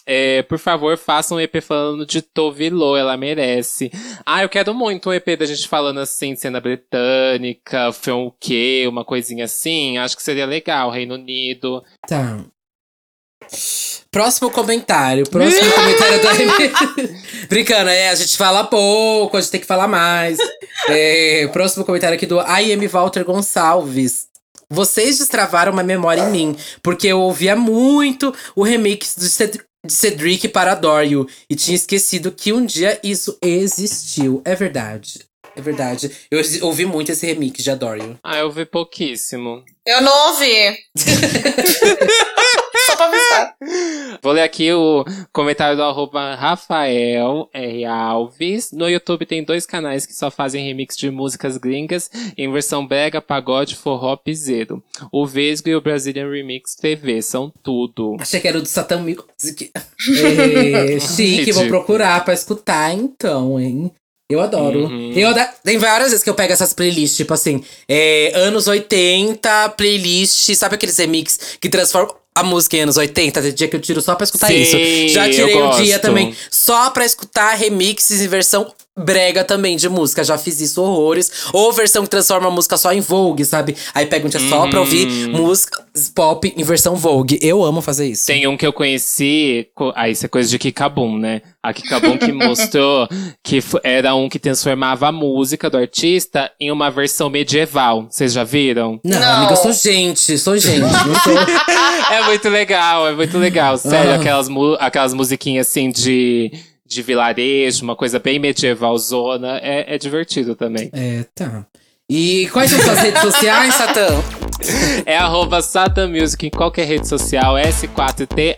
É, por favor, faça um EP falando de Tovilo, ela merece. Ah, eu quero muito um EP da gente falando assim, cena britânica, film o quê, uma coisinha assim. Acho que seria legal, Reino Unido. Tá. Próximo comentário. Próximo comentário da Brincando, é, a gente fala pouco, a gente tem que falar mais. É, próximo comentário aqui do I.M. Walter Gonçalves. Vocês destravaram uma memória em mim, porque eu ouvia muito o remix do Ced- de Cedric para Adore You, e tinha esquecido que um dia isso existiu. É verdade. É verdade. Eu ouvi muito esse remix de Adore You. Ah, eu vi pouquíssimo. Eu não ouvi. Só pra avisar. Vou ler aqui o comentário do arroba Rafael R. Alves. No YouTube tem dois canais que só fazem remix de músicas gringas em versão brega, pagode, forró, piseiro. O Vesgo e o Brazilian Remix TV são tudo. Achei que era o do Satan Music. É, chique, vou procurar pra escutar então, hein? Eu adoro. Uhum. Eu ada- Tem várias vezes que eu pego essas playlists, tipo assim, é, anos 80, playlist, sabe aqueles remix que transformam a música em anos 80? Tem dia que eu tiro só pra escutar Sim, isso. Já tirei um dia também só pra escutar remixes em versão brega também de música. Já fiz isso horrores. Ou versão que transforma a música só em Vogue, sabe? Aí pega um dia só pra ouvir música pop em versão Vogue. Eu amo fazer isso. Tem um que eu conheci, co- ah, isso é coisa de Kikabum, né? A Kikabum que mostrou que era um que transformava a música do artista em uma versão medieval. Vocês já viram? Não, Não. amiga, eu sou gente, sou gente. Não sou. É muito legal, é muito legal. Sério, Ah. aquelas, mu- aquelas musiquinhas assim de, de vilarejo, uma coisa bem medievalzona. É, é divertido também. É, tá. E quais são suas redes sociais, Satã? É arroba Satan Music em qualquer rede social, S4TAN.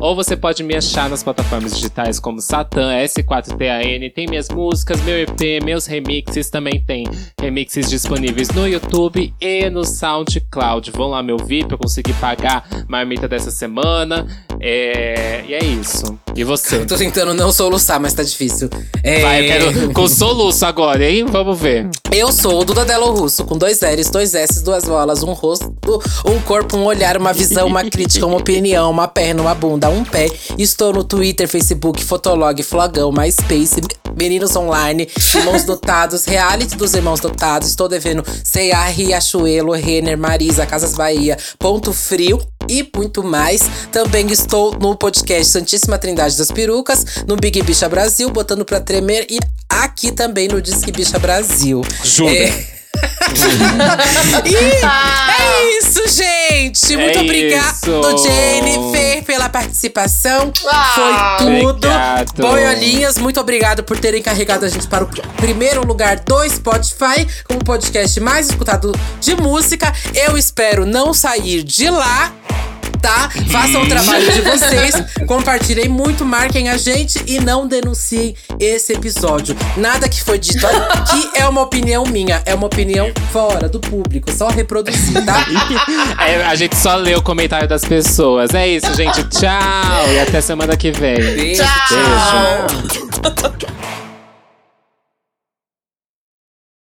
Ou você pode me achar nas plataformas digitais como Satan, S4TAN. Tem minhas músicas, meu EP, meus remixes. Também tem remixes disponíveis no YouTube e no SoundCloud. Vão lá me ouvir pra eu conseguir pagar marmita dessa semana. É... E é isso. E você? Eu tô tentando não soluçar, mas tá difícil. É, Vai, eu quero com soluço agora, hein? Vamos ver. Eu sou o Duda Delo Russo, com dois L's, dois S, duas bolas, um rosto, um corpo, um olhar, uma visão, uma crítica, uma opinião, uma perna, uma bunda, um pé. Estou no Twitter, Facebook, Fotolog, Flogão, MySpace, Meninos Online, Irmãos Dotados, Reality dos Irmãos Dotados. Estou devendo C.A. Riachuelo, Renner, Marisa, Casas Bahia, Ponto Frio e muito mais. Também estou no podcast Santíssima Trindade das Perucas, no Big Bicha Brasil, botando pra tremer e aqui também no Disque Bicha Brasil. Jura? É. E Ah, é isso, gente! Muito É obrigado, isso. Jennifer, pela participação. Ah, Foi tudo. obrigado. Boiolinhas, muito obrigado por terem carregado a gente para o primeiro lugar do Spotify como podcast mais escutado de música. Eu espero não sair de lá. Tá? Façam o trabalho de vocês, compartilhem muito, marquem a gente e não denunciem esse episódio. Nada que foi dito aqui é uma opinião minha, é uma opinião fora do público, só reproduzir, tá? É, a gente só lê o comentário das pessoas. É isso, gente. Tchau. E até semana que vem. Beijo, Tchau. Beijo.